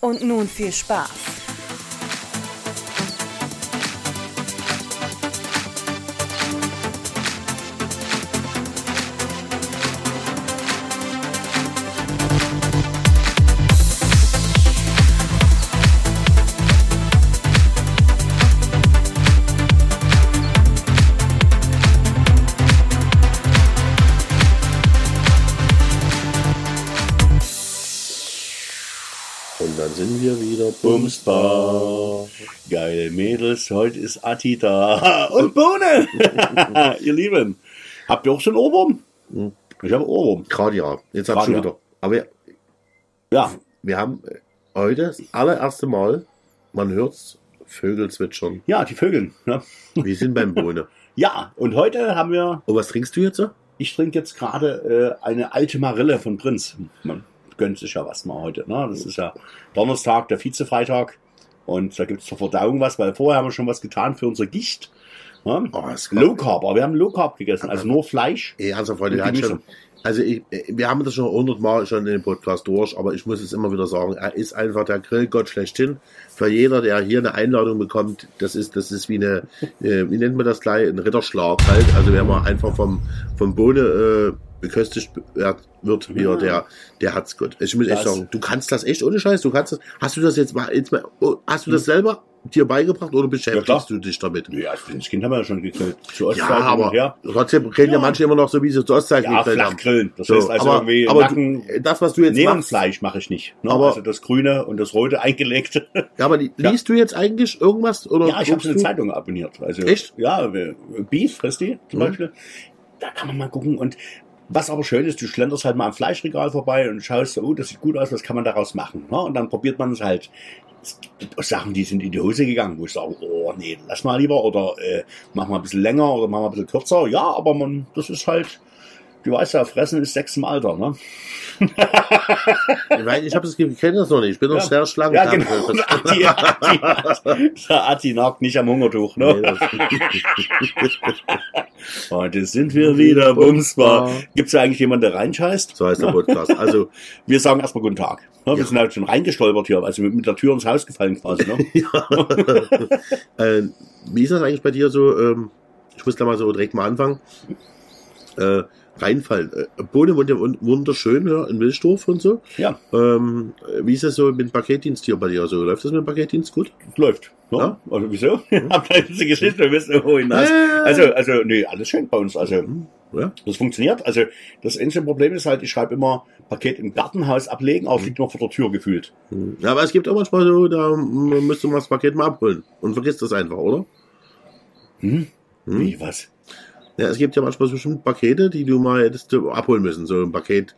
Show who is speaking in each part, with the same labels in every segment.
Speaker 1: Und nun viel Spaß.
Speaker 2: Bumsbar. Geile Mädels, heute ist Atti da. Und Bohne! Ihr Lieben, habt ihr auch schon Ohrwurm? Ich habe Ohrwurm.
Speaker 3: Gerade ja. Jetzt hab ich schon
Speaker 2: ja.
Speaker 3: wieder. Aber wir,
Speaker 2: Ja,
Speaker 3: wir haben äh, heute das allererste Mal, man hört's, Vögel zwitschern.
Speaker 2: ja, die Vögel. Ja.
Speaker 3: Wir sind beim Bohne.
Speaker 2: ja, und heute haben wir,
Speaker 3: Und was trinkst du jetzt? so?
Speaker 2: ich trinke jetzt gerade äh, eine alte Marille von Prinz. Man gönnt sich ja was mal heute. Ne? Das ist ja Donnerstag, der Vizefreitag. Und da gibt es zur Verdauung was, weil vorher haben wir schon was getan für unsere Gicht. Ne?
Speaker 3: Oh,
Speaker 2: Low Carb, aber wir haben Low Carb gegessen, also nur Fleisch.
Speaker 3: Ey, ernsthaft, Freunde, schon, also ich, wir haben das schon hundertmal schon in dem Podcast durch, aber ich muss es immer wieder sagen, er ist einfach der Grillgott schlechthin. Für jeder, der hier eine Einladung bekommt, das ist, das ist wie eine, äh, wie nennt man das gleich, ein Ritterschlag halt. Also wenn man einfach vom, vom Bohne äh, beköstigt wird, wird hier, der, der hat's gut. Ich muss echt
Speaker 2: Das-
Speaker 3: sagen, du kannst das echt ohne Scheiß, du kannst das, hast du das jetzt mal, jetzt mal oh, hast du das selber dir beigebracht oder beschäftigst
Speaker 2: klar.
Speaker 3: du dich damit?
Speaker 2: Ja, als kleines Kind haben wir ja schon gegrillt. Zu
Speaker 3: Ja,
Speaker 2: Ostzeiten
Speaker 3: aber
Speaker 2: Ja,
Speaker 3: trotzdem kennen ja.
Speaker 2: Ja.
Speaker 3: manche immer noch so, wie sie zur Ostzeit
Speaker 2: ja
Speaker 3: gegrillt haben.
Speaker 2: Flachgrillen. Das
Speaker 3: So,
Speaker 2: heißt also
Speaker 3: aber
Speaker 2: irgendwie
Speaker 3: aber
Speaker 2: Nacken,
Speaker 3: du, das, was du jetzt machst,
Speaker 2: Neonfleisch mache ich nicht. Ne?
Speaker 3: Aber-
Speaker 2: also das Grüne und das Rote eingelegte.
Speaker 3: ja, aber li- liest du jetzt eigentlich irgendwas? Oder
Speaker 2: ja, ich habe eine? Zeitung abonniert. Also,
Speaker 3: Echt?
Speaker 2: Ja, äh, Beef die zum
Speaker 3: Mhm.
Speaker 2: Beispiel. Da kann man mal gucken. Und was aber schön ist, du schlenderst halt mal am Fleischregal vorbei und schaust, oh, das sieht gut aus, was kann man daraus machen? Ne? Und dann probiert man es halt. Sachen, die sind in die Hose gegangen, wo ich sage, oh nee, lass mal lieber oder äh, mach mal ein bisschen länger oder mach mal ein bisschen kürzer. Ja, aber man, das ist halt, du weißt ja, Fressen ist Sex im Alter, ne?
Speaker 3: Ich, weiß, ich habe das Gefühl, ich kenne das noch nicht. Ich bin noch
Speaker 2: Ja.
Speaker 3: sehr schlank.
Speaker 2: Ja, genau. Atti, Atti, der Atti nagt nicht am Hungertuch, ne?
Speaker 3: Nee, das-
Speaker 2: Heute sind wir wieder bumsbar. Gibt's da eigentlich jemanden, der reinscheißt?
Speaker 3: so heißt der Podcast. Also,
Speaker 2: Wir sagen erstmal guten Tag. Ne? Wir
Speaker 3: Ja.
Speaker 2: sind halt schon reingestolpert hier, also mit, mit der Tür ins Haus gefallen quasi. Ne?
Speaker 3: äh, wie ist das eigentlich bei dir so? Ähm, ich muss da mal so direkt mal anfangen. Äh, reinfallen. Äh, Bohne wohnt ja wun- wunderschön ja, in Wilsdorf und so.
Speaker 2: Ja,
Speaker 3: Ähm, wie ist das so mit dem Paketdienst hier bei dir? So, läuft das mit dem Paketdienst gut?
Speaker 2: läuft. Ne?
Speaker 3: Ja.
Speaker 2: Also, wieso? Habt ihr diese Geschichte, wir wissen, wo hinaus.
Speaker 3: Ja.
Speaker 2: Also, also, nee, alles schön bei uns. Also,
Speaker 3: Ja.
Speaker 2: das funktioniert. Also, das einzige Problem ist halt, ich schreibe immer Paket im Gartenhaus ablegen, aber es liegt noch vor der Tür gefühlt.
Speaker 3: Hm. Ja, aber es gibt auch manchmal so, da müsste man das Paket mal abholen und vergisst das einfach, oder?
Speaker 2: Hm?
Speaker 3: Hm?
Speaker 2: Wie, was?
Speaker 3: Ja, es gibt ja manchmal so bestimmt Pakete, die du mal hättest abholen müssen, so ein Paket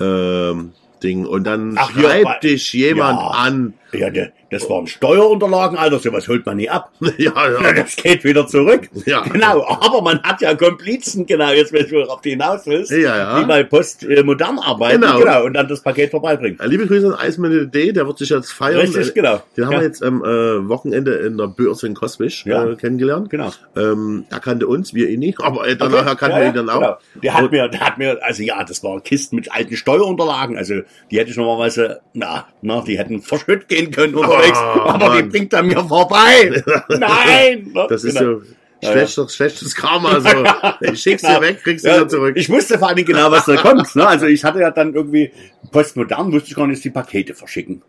Speaker 3: ähm, Ding und dann
Speaker 2: Ach,
Speaker 3: schreibt dich jemand
Speaker 2: Ja.
Speaker 3: an.
Speaker 2: Ja, das waren Steuerunterlagen, Alter, sowas holt man nie ab.
Speaker 3: ja,
Speaker 2: Ja, das geht wieder zurück.
Speaker 3: ja.
Speaker 2: Genau, aber man hat ja Komplizen, genau, jetzt wenn du auf die hinaus willst,
Speaker 3: Ja, ja.
Speaker 2: die bei Post äh, modern arbeiten,
Speaker 3: Genau.
Speaker 2: genau. und dann das Paket vorbeibringen.
Speaker 3: Äh, Liebe Grüße an Eismann D, der wird sich jetzt feiern.
Speaker 2: Richtig,
Speaker 3: Äh,
Speaker 2: genau.
Speaker 3: Den haben
Speaker 2: ja,
Speaker 3: wir jetzt am äh, Wochenende in der Börse in Kosmisch
Speaker 2: Ja.
Speaker 3: äh, kennengelernt.
Speaker 2: Genau.
Speaker 3: Ähm, er kannte uns, wir ihn nicht, aber äh, danach
Speaker 2: Okay,
Speaker 3: erkannten
Speaker 2: ja,
Speaker 3: ihn dann auch.
Speaker 2: Genau. Der hat mir, der hat mir, also ja, das waren Kisten mit alten Steuerunterlagen, also die hätte ich normalerweise, na, na, die hätten verschütt gehen können unterwegs,
Speaker 3: Oh,
Speaker 2: aber die
Speaker 3: Mann.
Speaker 2: bringt er mir vorbei. Nein! ne?
Speaker 3: Das ist
Speaker 2: Genau.
Speaker 3: so
Speaker 2: Ja,
Speaker 3: schlechtes, schlechtes Karma. So. Ich schick's
Speaker 2: Genau.
Speaker 3: dir weg, kriegst du
Speaker 2: Ja,
Speaker 3: wieder zurück.
Speaker 2: Ich wusste vor allem genau, was da kommt. Ne? Also ich hatte ja dann irgendwie postmodern, wusste ich gar nicht, die Pakete verschicken.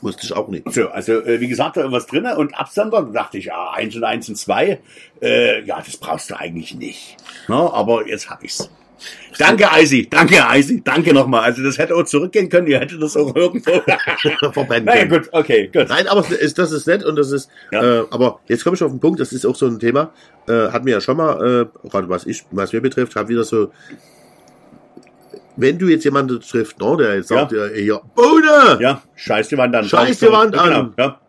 Speaker 3: Wusste ich auch nicht.
Speaker 2: So, also äh, wie gesagt, da irgendwas drinne und Absender, da dachte ich, ja, eins und eins und zwei, äh, ja, das brauchst du eigentlich nicht. Ne? Aber jetzt hab ich's. Danke, Eisi, danke, Eisi, danke nochmal. Also das hätte auch zurückgehen können, ihr hättet das auch irgendwo.
Speaker 3: Verbrennen
Speaker 2: naja,
Speaker 3: können.
Speaker 2: gut, okay, gut.
Speaker 3: Nein, aber ist, das ist nett und das ist,
Speaker 2: Ja.
Speaker 3: äh, aber jetzt komme ich auf den Punkt, das ist auch so ein Thema, äh, hatten wir ja schon mal, äh, gerade was ich, was mir betrifft, habe wieder so, wenn du jetzt jemanden triffst, ne, der jetzt sagt, ja, ja Bohne!
Speaker 2: Ja, scheiß die Wand an.
Speaker 3: Scheiß die Wand an.
Speaker 2: Genau, ja.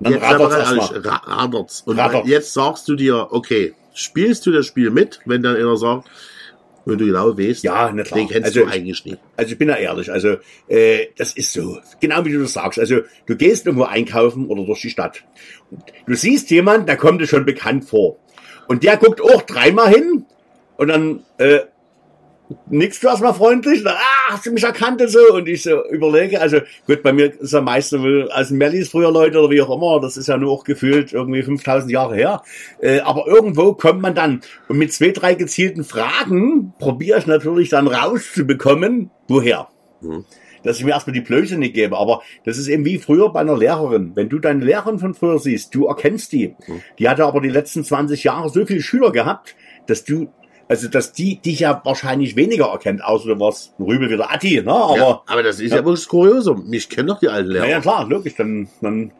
Speaker 2: Dann
Speaker 3: Jetzt,
Speaker 2: rattert's
Speaker 3: aber
Speaker 2: erstmal.
Speaker 3: ehrlich, ra- rattert's. Und
Speaker 2: Rattert.
Speaker 3: jetzt sagst du dir, okay, spielst du das Spiel mit, wenn dann einer sagt, wenn du genau weißt,
Speaker 2: Ja, na klar.
Speaker 3: den kennst
Speaker 2: Also
Speaker 3: du
Speaker 2: ich-
Speaker 3: eigentlich nicht.
Speaker 2: Also ich bin ja ehrlich, also äh, das ist so, genau wie du das sagst. Also du gehst irgendwo einkaufen oder durch die Stadt. Und du siehst jemanden, der kommt dir schon bekannt vor. Und der guckt auch dreimal hin und dann äh, nickst du erstmal freundlich. Ah, hast du mich erkannt und so? Und ich so überlege, also gut, bei mir ist ja meistens wohl als Mellis früher Leute oder wie auch immer, das ist ja nur auch gefühlt irgendwie 5000 Jahre her. Äh, aber irgendwo kommt man dann und mit zwei, drei gezielten Fragen probiere ich natürlich dann rauszubekommen, woher.
Speaker 3: Mhm.
Speaker 2: Dass ich mir erstmal die Blöße nicht gebe. Aber das ist eben wie früher bei einer Lehrerin. Wenn du deine Lehrerin von früher siehst, du erkennst die. Die hatte aber die letzten 20 Jahre so viele Schüler gehabt, dass du, also dass die dich ja wahrscheinlich weniger erkennt, außer du warst Rübel wie der Atti, ne? Aber
Speaker 3: ja, aber das ist ja,
Speaker 2: Ja.
Speaker 3: wirklich kurios. Mich kennen doch die alten Lehrer.
Speaker 2: na ja, klar, logisch, dann, dann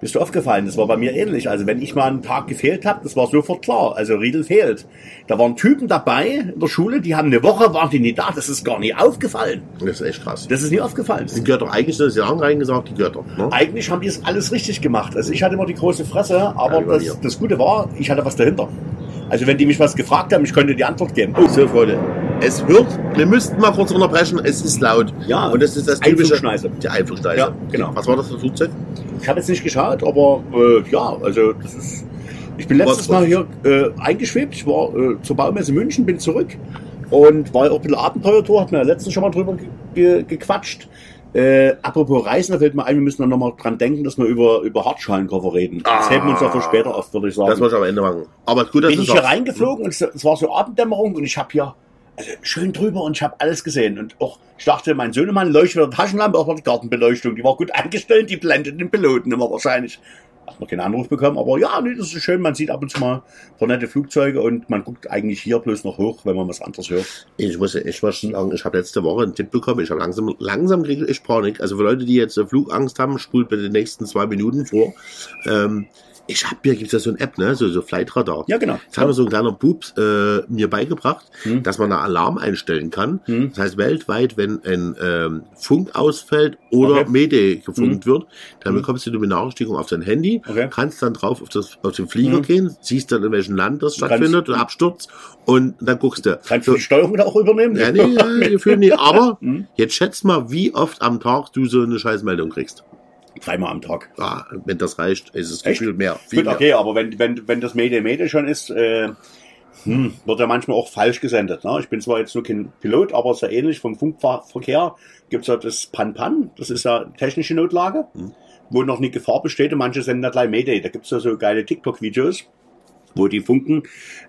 Speaker 2: bist du aufgefallen. Das war bei mir ähnlich. Also wenn ich mal einen Tag gefehlt habe, das war sofort klar. Also Riedel fehlt. Da waren Typen dabei in der Schule, die haben eine Woche, waren die nicht da. Das ist gar nicht aufgefallen.
Speaker 3: Das ist echt krass.
Speaker 2: Das ist nie aufgefallen.
Speaker 3: Die Götter, eigentlich sind das Jahren reingesagt, die Götter. Ne?
Speaker 2: Eigentlich haben die es alles richtig gemacht. Also ich hatte immer die große Fresse,
Speaker 3: Ja,
Speaker 2: aber
Speaker 3: mir.
Speaker 2: das, das Gute war, ich hatte was dahinter. Also wenn die mich was gefragt haben, ich konnte die Antwort geben. Oh,
Speaker 3: So, Freunde, es wird, wir müssten mal kurz unterbrechen, es ist laut.
Speaker 2: Ja,
Speaker 3: und das ist das typische.
Speaker 2: Einflugschneise.
Speaker 3: Die Einflugschneise.
Speaker 2: Ja, genau.
Speaker 3: Was war das für ein Flugzeug?
Speaker 2: Ich habe jetzt nicht geschaut, aber äh, ja, also das ist. Ich bin letztes Mal hier äh, eingeschwebt. Ich war äh, zur Baumesse München, bin zurück und war ja auch ein bisschen Abenteuertour, hat mir ja letztens schon mal drüber ge ge gequatscht. Äh, apropos Reisen, da fällt mir ein, wir müssen dann nochmal dran denken, dass wir über, über Hartschalenkoffer reden. Das
Speaker 3: Ah.
Speaker 2: heben wir uns auch für später auf, würde ich sagen.
Speaker 3: Das wollte ich am Ende machen. Aber gut, dass
Speaker 2: bin ich hier reingeflogen und es, war so Abenddämmerung und ich habe hier also schön drüber und ich habe alles gesehen. Und auch, ich dachte, mein Sohnemann leuchtet mit der Taschenlampe, auch mit der Gartenbeleuchtung. Die war gut eingestellt, die blendet den Piloten immer wahrscheinlich. Hat noch keinen Anruf bekommen, aber ja, nee, das ist schön. Man sieht ab und zu mal ein paar nette Flugzeuge und man guckt eigentlich hier bloß noch hoch, wenn man was anderes hört.
Speaker 3: Ich muss, ich muss sagen, ich habe letzte Woche einen Tipp bekommen. Ich habe langsam, langsam kriege ich Panik. Also für Leute, die jetzt äh, Flugangst haben, spult bitte die nächsten zwei Minuten vor. Ähm, ich habe hier gibt's ja so eine App, ne, so so Flightradar.
Speaker 2: Ja, genau.
Speaker 3: Jetzt hat mir so ein kleiner Bub äh, mir beigebracht,
Speaker 2: Hm.
Speaker 3: dass man einen Alarm einstellen kann.
Speaker 2: Hm.
Speaker 3: Das heißt, weltweit, wenn ein ähm, Funk ausfällt oder
Speaker 2: Okay.
Speaker 3: Mayday gefunkt wird, dann
Speaker 2: Hm.
Speaker 3: bekommst du eine Benachrichtigung auf dein Handy,
Speaker 2: Okay.
Speaker 3: kannst dann drauf auf, das, auf den Flieger
Speaker 2: Hm.
Speaker 3: gehen, siehst dann, in welchem Land das stattfindet, und Absturz, und dann guckst du.
Speaker 2: Kannst du die Steuerung da auch übernehmen?
Speaker 3: Ja, nee, ja, Gefühl nicht. Aber
Speaker 2: Hm.
Speaker 3: jetzt schätz mal, wie oft am Tag du so eine Scheißmeldung kriegst.
Speaker 2: Dreimal am Tag.
Speaker 3: Ah, wenn das reicht, ist es
Speaker 2: Echt?
Speaker 3: gefühlt mehr. Viel
Speaker 2: Gut,
Speaker 3: mehr.
Speaker 2: okay, aber wenn, wenn, wenn das Mayday Mayday schon ist, äh, hm, wird ja manchmal auch falsch gesendet. Ne? Ich bin zwar jetzt nur kein Pilot, aber sehr ähnlich vom Funkverkehr gibt's ja das Pan-Pan, das ist ja technische Notlage,
Speaker 3: Hm.
Speaker 2: wo noch nie Gefahr besteht und manche senden ja gleich Mayday. Da gibt's ja so geile TikTok-Videos, wo die funken,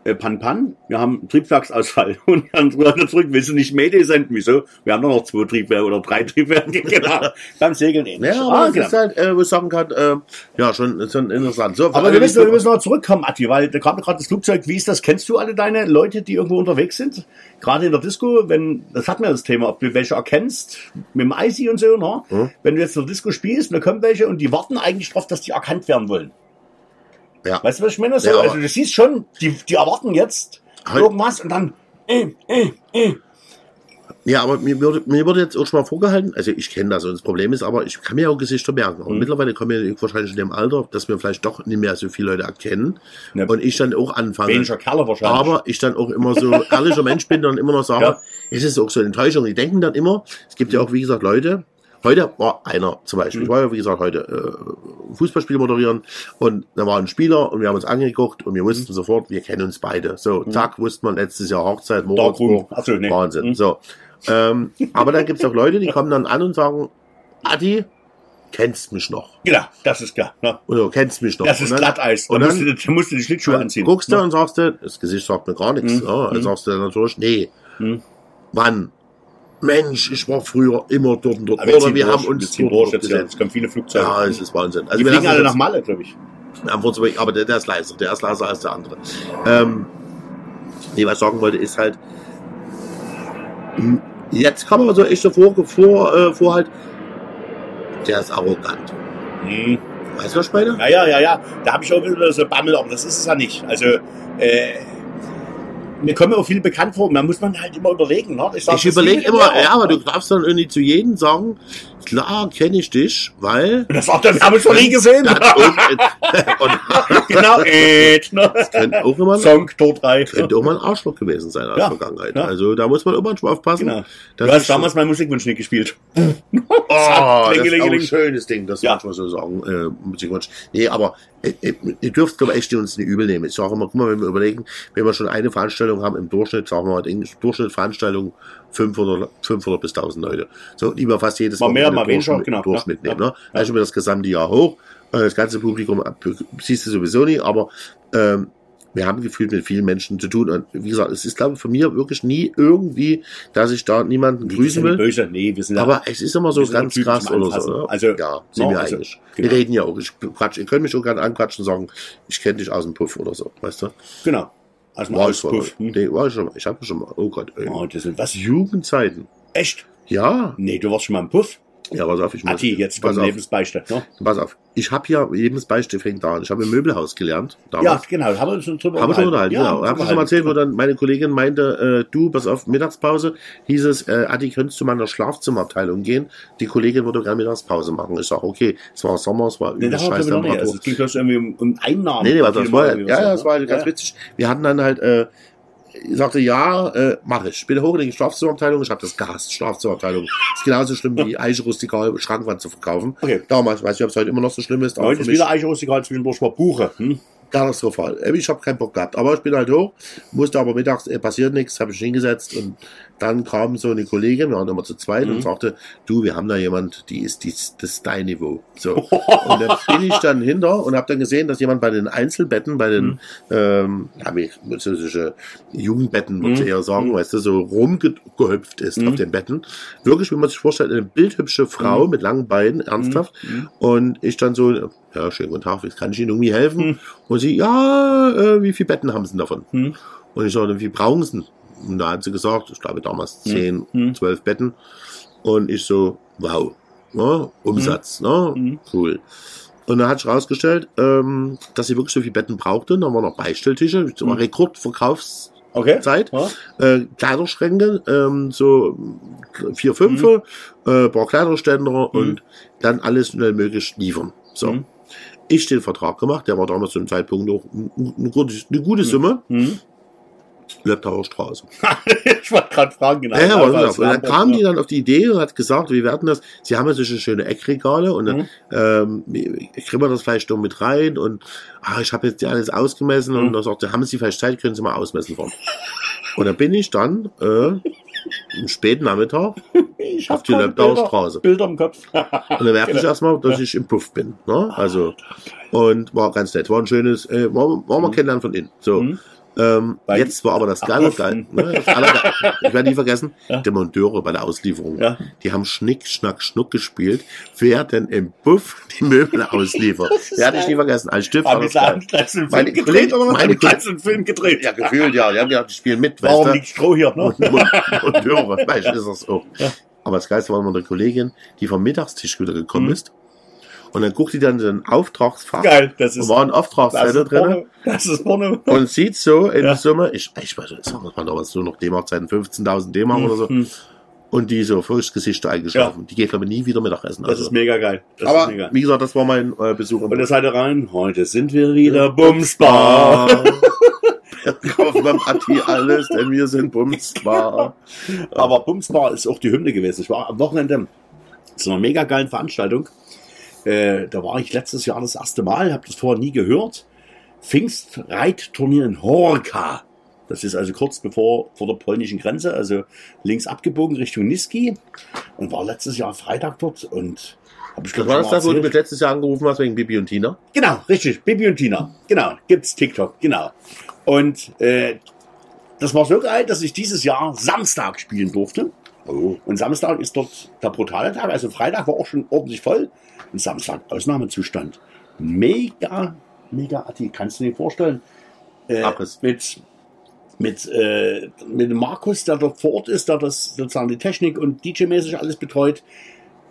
Speaker 2: äh, Pan-Pan, wir haben einen Triebwerksausfall und dann zurück, willst du nicht Mayday senden? Wieso? Wir haben doch noch zwei Triebwerke oder drei Triebwerke, genau. Beim Segeln ähnlich.
Speaker 3: Ja, aber
Speaker 2: Ah,
Speaker 3: das
Speaker 2: genau.
Speaker 3: ist halt, äh, wo ich sagen kann, äh, ja, schon, schon interessant. So,
Speaker 2: Aber
Speaker 3: äh,
Speaker 2: wir müssen, wir müssen noch zurückkommen, Atti, weil da kam gerade das Flugzeug. Wie ist das? Kennst du alle deine Leute, die irgendwo unterwegs sind? Gerade in der Disco, wenn, das hatten wir das Thema, ob du welche erkennst, mit dem Icy und so, ne?
Speaker 3: Hm.
Speaker 2: Wenn du jetzt in der Disco spielst, da kommen welche und die warten eigentlich drauf, dass die erkannt werden wollen.
Speaker 3: Ja.
Speaker 2: Weißt du, was ich meine? So,
Speaker 3: Ja,
Speaker 2: also du siehst schon, die, die erwarten jetzt
Speaker 3: Halt.
Speaker 2: irgendwas und dann, äh, äh, äh.
Speaker 3: Ja, aber mir würde, mir würde jetzt auch schon mal vorgehalten, also ich kenne das und das Problem ist aber, ich kann mir auch Gesichter merken. Und
Speaker 2: Mhm.
Speaker 3: mittlerweile kommen wir wahrscheinlich in dem Alter, dass wir vielleicht doch nicht mehr so viele Leute erkennen.
Speaker 2: Ja.
Speaker 3: Und ich dann auch anfange.
Speaker 2: Weniger Kerle wahrscheinlich.
Speaker 3: Aber ich dann auch immer so ehrlicher Mensch bin und immer noch sage,
Speaker 2: Ja.
Speaker 3: es ist auch so eine Enttäuschung. Die denken dann immer, es gibt ja auch, wie gesagt, Leute, heute war einer zum Beispiel,
Speaker 2: Mhm.
Speaker 3: ich war ja, wie gesagt, heute äh, Fußballspiel moderieren und da war ein Spieler und wir haben uns angeguckt und wir wussten
Speaker 2: Mhm.
Speaker 3: sofort, wir kennen uns beide. So, zack, wusste man letztes Jahr Hochzeit,
Speaker 2: Darkroom.
Speaker 3: Moritz,
Speaker 2: Ach so, nee.
Speaker 3: Wahnsinn.
Speaker 2: Mhm.
Speaker 3: So. Ähm, aber da gibt's auch Leute, die kommen dann an und sagen, Adi, kennst mich noch.
Speaker 2: Genau, das ist klar. Ne?
Speaker 3: Oder kennst mich noch.
Speaker 2: Das ist
Speaker 3: dann-
Speaker 2: Glatteis. Da
Speaker 3: und
Speaker 2: musst,
Speaker 3: dann-
Speaker 2: du, da musst du die Schlittschuhe
Speaker 3: dann
Speaker 2: anziehen.
Speaker 3: guckst du
Speaker 2: Ne?
Speaker 3: und sagst du, das Gesicht sagt mir gar nichts.
Speaker 2: Mhm.
Speaker 3: Ja, dann
Speaker 2: Mhm.
Speaker 3: sagst du natürlich, nee,
Speaker 2: Mhm.
Speaker 3: Wann? Mensch, ich war früher immer dort und dort.
Speaker 2: Aber wir
Speaker 3: Oder wir
Speaker 2: durch,
Speaker 3: haben uns dort
Speaker 2: durch jetzt, ja. Es kommen viele Flugzeuge.
Speaker 3: Ja, es ist Wahnsinn. Also
Speaker 2: die
Speaker 3: wir
Speaker 2: fliegen alle nach Malle, glaube ich.
Speaker 3: aber der, der ist leiser, der ist leiser als der andere. Ähm, nee, was ich sagen wollte, ist halt, jetzt kann man so echt so vor, vor, äh, vor halt, der ist arrogant.
Speaker 2: Hm.
Speaker 3: Weißt du, was ich meine?
Speaker 2: Ja, ja, ja, ja. Da habe ich auch ein bisschen so Bammel, aber das ist es ja nicht. Also, äh, mir kommen auch viele bekannt vor. Man muss man halt immer überlegen. Ne? sag,
Speaker 3: Ich
Speaker 2: das
Speaker 3: überlege immer,
Speaker 2: auch,
Speaker 3: ja, aber du darfst dann irgendwie zu jedem sagen, klar kenne ich dich, weil
Speaker 2: Das er, wir haben uns schon nie gesehen.
Speaker 3: das
Speaker 2: genau, ne?
Speaker 3: könnte auch immer,
Speaker 2: Song, Tor 3.
Speaker 3: könnte auch mal ein Arschloch gewesen sein in der
Speaker 2: Ja,
Speaker 3: Vergangenheit.
Speaker 2: ja.
Speaker 3: Also da muss man immer schon aufpassen.
Speaker 2: Genau.
Speaker 3: Das
Speaker 2: Du hast damals meinen Musikwunsch nicht gespielt.
Speaker 3: Oh, das ist auch ein schönes Ding, das
Speaker 2: Ja.
Speaker 3: muss man so sagen. Äh, Musikwunsch. Nee, aber äh, äh, ihr dürft, glaube ich, echt uns nicht übel nehmen. Ich sage immer, guck mal, wenn wir überlegen, wenn wir schon eine Veranstaltung haben im Durchschnitt, sagen wir mal, im Durchschnitt Veranstaltung 500, 500 bis 1000 Leute. So, lieber fast jedes
Speaker 2: Mal mehr, mal weniger, genau.
Speaker 3: Durchschnitt
Speaker 2: Ja,
Speaker 3: nehmen.
Speaker 2: ja.
Speaker 3: Ne? Also über das gesamte Jahr hoch. Äh, Das ganze Publikum äh, siehst du sowieso nicht, aber ähm, wir haben gefühlt mit vielen Menschen zu tun. Und wie gesagt, es ist, glaube ich, von mir wirklich nie irgendwie, dass ich da niemanden
Speaker 2: Wir
Speaker 3: grüßen
Speaker 2: sind
Speaker 3: will.
Speaker 2: böse. Nee, wir sind
Speaker 3: Aber es ist immer so
Speaker 2: sind
Speaker 3: ganz krass oder
Speaker 2: Anfassen.
Speaker 3: so. Oder?
Speaker 2: Also,
Speaker 3: ja, sind
Speaker 2: no,
Speaker 3: wir
Speaker 2: also,
Speaker 3: eigentlich.
Speaker 2: genau.
Speaker 3: Wir reden ja auch. Ich quatsch, ihr könnt mich schon gerne anquatschen und sagen, ich kenne dich aus dem Puff oder so, weißt du?
Speaker 2: Genau. Also mal
Speaker 3: War schon,
Speaker 2: Auspuff.
Speaker 3: Nee, war ich schon mal. Ich habe schon mal. Oh Gott, ey.
Speaker 2: Oh, das sind was?
Speaker 3: Jugendzeiten.
Speaker 2: Echt?
Speaker 3: Ja.
Speaker 2: Nee, du warst schon mal im Puff.
Speaker 3: Ja, pass auf, ich muss.
Speaker 2: Atti, jetzt
Speaker 3: pass
Speaker 2: kommt
Speaker 3: auf,
Speaker 2: Lebensbeichte. Ne?
Speaker 3: pass auf. Ich habe ja, Lebensbeispiel fängt da an. Ich habe im Möbelhaus gelernt.
Speaker 2: Ja,
Speaker 3: Damals.
Speaker 2: genau. Haben wir uns schon drüber
Speaker 3: Haben wir schon unterhalten,
Speaker 2: Ja,
Speaker 3: genau. Hab ich schon mal erzählt, wo dann meine Kollegin meinte, äh, du, pass auf, Mittagspause, hieß es, äh, Adi, könntest du mal in der Schlafzimmerabteilung gehen? Die Kollegin würde gerne Mittagspause machen. Ich sag, okay, es war Sommer, es war
Speaker 2: Nee,
Speaker 3: übel
Speaker 2: da haben wir
Speaker 3: scheiß
Speaker 2: noch nicht. Also, es ging bloß irgendwie um, um Einnahmen.
Speaker 3: Nee, nee, was das war, ja, ja,
Speaker 2: so,
Speaker 3: das war
Speaker 2: ne?
Speaker 3: ganz
Speaker 2: Ja.
Speaker 3: witzig. Wir hatten dann halt, äh, ich sagte, ja, äh, mach ich. Ich bin hoch in die Schlafzimmerabteilung, ich habe das gehasst, Schlafzimmerabteilung. Ist genauso schlimm wie Eiche rustikal Schrankwand zu verkaufen.
Speaker 2: Okay.
Speaker 3: Damals, weiß ich, ob es heute immer noch so schlimm ist,
Speaker 2: Heute ist wieder Eicherustikal zwischendurch war Buche. Hm?
Speaker 3: katastrophal. Ich habe keinen Bock gehabt, aber ich bin halt hoch, musste aber mittags, äh, passiert nichts, habe ich hingesetzt und dann kam so eine Kollegin, wir waren immer zu zweit
Speaker 2: Mhm.
Speaker 3: und sagte, du, wir haben da jemand, die ist, die ist das ist dein Niveau. So. und da bin ich dann hinter und habe dann gesehen, dass jemand bei den Einzelbetten, bei den,
Speaker 2: Mhm.
Speaker 3: ähm, ja, wie französische Jugendbetten, muss ich
Speaker 2: Mhm.
Speaker 3: eher sagen,
Speaker 2: Mhm.
Speaker 3: weißt du, so rumgehüpft ist
Speaker 2: Mhm.
Speaker 3: auf den Betten. Wirklich, wie man sich vorstellt, eine bildhübsche Frau
Speaker 2: Mhm.
Speaker 3: mit langen Beinen, ernsthaft.
Speaker 2: Mhm.
Speaker 3: Und ich dann so, ja, schönen guten Tag, kann ich Ihnen irgendwie helfen? Und sie, ja, äh, wie viele Betten haben Sie denn davon? Und ich sagte, wie brauchen Sie denn? Und da hat sie gesagt, ich glaube damals
Speaker 2: Hm.
Speaker 3: 10,
Speaker 2: Hm.
Speaker 3: 12 Betten. Und ich so, wow, ne, Umsatz, ne,
Speaker 2: Hm.
Speaker 3: cool. Und dann hat sich rausgestellt, ähm, dass sie wirklich so viele Betten brauchte. Dann waren noch Beistelltische, so
Speaker 2: Hm.
Speaker 3: Rekordverkaufszeit,
Speaker 2: Okay. Ja.
Speaker 3: äh, Kleiderschränke, ähm, so vier, fünf,
Speaker 2: Hm.
Speaker 3: äh, paar Kleiderständer und dann alles schnell möglich liefern. So.
Speaker 2: Hm.
Speaker 3: Ich den Vertrag gemacht, der war damals zu dem Zeitpunkt noch eine gute, eine gute Summe.
Speaker 2: Hm.
Speaker 3: Löbtauer Straße.
Speaker 2: ich wollte gerade fragen, genau.
Speaker 3: Ja, ja,
Speaker 2: Also
Speaker 3: pass
Speaker 2: als
Speaker 3: auf. Und dann kam
Speaker 2: ja.
Speaker 3: die dann auf die Idee und hat gesagt, wir werden das, sie haben ja solche schöne Eckregale und dann
Speaker 2: Mhm.
Speaker 3: ähm, kriegen wir das vielleicht noch mit rein und ah, ich habe jetzt alles ausgemessen und
Speaker 2: Mhm.
Speaker 3: dann sagte, haben Sie vielleicht Zeit, können Sie mal ausmessen fahren. und dann bin ich dann äh, am späten Nachmittag
Speaker 2: Ich
Speaker 3: auf die
Speaker 2: Bilder-
Speaker 3: Straße.
Speaker 2: Bilder im Kopf.
Speaker 3: Und dann merkte ich
Speaker 2: Genau.
Speaker 3: erstmal, dass ich im Puff bin. Ne? Also, und war ganz nett. War ein schönes, äh, war, war mal
Speaker 2: Mhm.
Speaker 3: kennenlernen von innen. So.
Speaker 2: Mhm.
Speaker 3: Ähm, jetzt war aber das
Speaker 2: Ach,
Speaker 3: geile
Speaker 2: Puff.
Speaker 3: geil. Ne, das Allergeil- ich werde nie vergessen,
Speaker 2: Ja.
Speaker 3: die Monteure bei der Auslieferung.
Speaker 2: Ja.
Speaker 3: Die haben Schnick, Schnack, Schnuck gespielt, wer denn im Buff die Möbel ausliefert. Werde ich nie vergessen. Als Stift
Speaker 2: Haben
Speaker 3: das geil.
Speaker 2: einen
Speaker 3: Meine
Speaker 2: Film
Speaker 3: Kollegen- meine
Speaker 2: einen Film gedreht.
Speaker 3: Ja, gefühlt, ja. Die haben gedacht, die spielen mit,
Speaker 2: Warum
Speaker 3: weißt
Speaker 2: liegt Stroh hier? Ne?
Speaker 3: Monteure, weißt du, ist das so.
Speaker 2: Ja.
Speaker 3: Aber das Geilste war immer eine Kollegin, die vom Mittagstisch wieder gekommen
Speaker 2: Mhm.
Speaker 3: ist. Und dann guckt die dann den Auftragsfach.
Speaker 2: Geil, das
Speaker 3: Und
Speaker 2: ist,
Speaker 3: war ein
Speaker 2: das
Speaker 3: Auftragszettel drin.
Speaker 2: Das ist Porno.
Speaker 3: Und sieht so in
Speaker 2: Ja.
Speaker 3: Summe, ich, ich weiß nicht, was man damals nur noch D-Mark-Zeiten, 15.000 D-Mark oder so.
Speaker 2: Mhm.
Speaker 3: Und die so vors Gesicht eingeschlafen. Die geht, glaube ich, nie wieder Mittagessen.
Speaker 2: Das
Speaker 3: Also.
Speaker 2: ist mega geil. Das
Speaker 3: Aber,
Speaker 2: mega.
Speaker 3: wie gesagt, das war mein äh, Besuch
Speaker 2: Und ihr seid rein. Heute sind wir wieder Bumsbar.
Speaker 3: Kauf beim Atti alles, denn wir sind Bumsbar.
Speaker 2: Aber Bumsbar ist auch die Hymne gewesen. Ich war am Wochenende zu einer mega geilen Veranstaltung. Äh, da war ich letztes Jahr das erste Mal, habe das vorher nie gehört. Pfingstreitturnier in Horka. Das ist also kurz bevor vor der polnischen Grenze, also links abgebogen Richtung Niski. Und war letztes Jahr Freitag dort und habe ich glaub
Speaker 3: War das das, wo du mich letztes Jahr angerufen hast wegen Bibi und Tina?
Speaker 2: Genau, richtig. Bibi und Tina. Genau, gibt's TikTok. Genau. Und äh, das war so geil, dass ich dieses Jahr Samstag spielen durfte.
Speaker 3: Oh.
Speaker 2: Und Samstag ist dort der brutale Tag. Also Freitag war auch schon ordentlich voll. Samstag Ausnahmezustand. Mega, mega Atti. Kannst du dir vorstellen? Äh,
Speaker 3: Abriss.
Speaker 2: mit mit, äh, mit Markus, der dort vor Ort ist, der das sozusagen die Technik und DJ-mäßig alles betreut.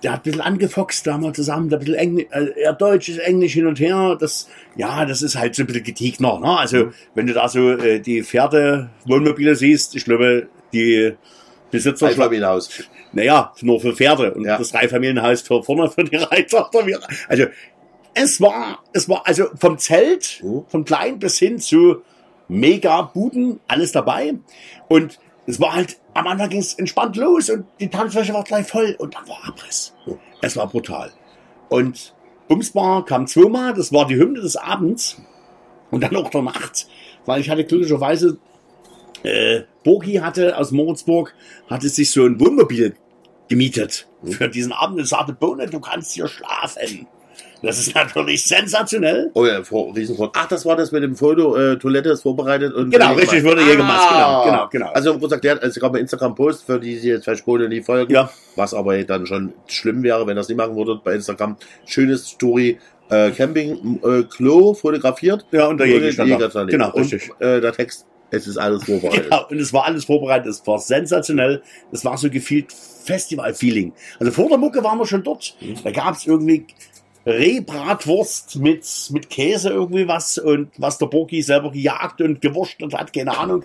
Speaker 2: der hat ein bisschen angefoxt, da haben wir zusammen da ein bisschen Engl äh, er Deutsch, Englisch hin und her. Das, ja, das ist halt so ein bisschen getigner. Ne? Also, wenn du da so äh, die Pferde, Wohnmobile siehst, ich glaube, die Besitzer,
Speaker 3: Einfamilienhaus.
Speaker 2: naja, nur für Pferde und
Speaker 3: Ja.
Speaker 2: das Dreifamilienhaus für vorne für die Reiter. Also, es war, es war, also vom Zelt,
Speaker 3: Mhm.
Speaker 2: von klein bis hin zu mega Buden, alles dabei. Und es war halt, am Anfang ging es entspannt los und die Tanzfläche war gleich voll und dann war Abriss. Es war brutal. Und Bumsbar kam zweimal, das war die Hymne des Abends und dann auch der Nacht, weil ich hatte glücklicherweise, äh, Bogi hatte aus Moritzburg, hatte sich so ein Wohnmobil gemietet für diesen Abend und sagte, Bohne, du kannst hier schlafen. Das ist natürlich sensationell.
Speaker 3: Oh ja, Riesenfront. Ach, das war das mit dem Foto, äh, Toilette ist vorbereitet und.
Speaker 2: Genau, richtig, wurde hier gemacht. Genau, genau, genau.
Speaker 3: Also, wo sagt der, also gerade bei Instagram Post, für die, die jetzt vielleicht nie folgen,
Speaker 2: Ja.
Speaker 3: was aber dann schon schlimm wäre, wenn das nicht machen würde, bei Instagram, schönes Story, äh, Camping, äh, Klo fotografiert.
Speaker 2: Ja, und der Jäger. Genau,
Speaker 3: und,
Speaker 2: richtig.
Speaker 3: Äh, der Text, es ist alles vorbereitet.
Speaker 2: Genau, und es war alles vorbereitet, es war sensationell. Es war so gefühlt Festival-Feeling. Also vor der Mucke waren wir schon dort. Da gab's irgendwie Rehbratwurst mit, mit Käse irgendwie was und was der Burgi selber gejagt und gewurschtelt hat, keine Ahnung.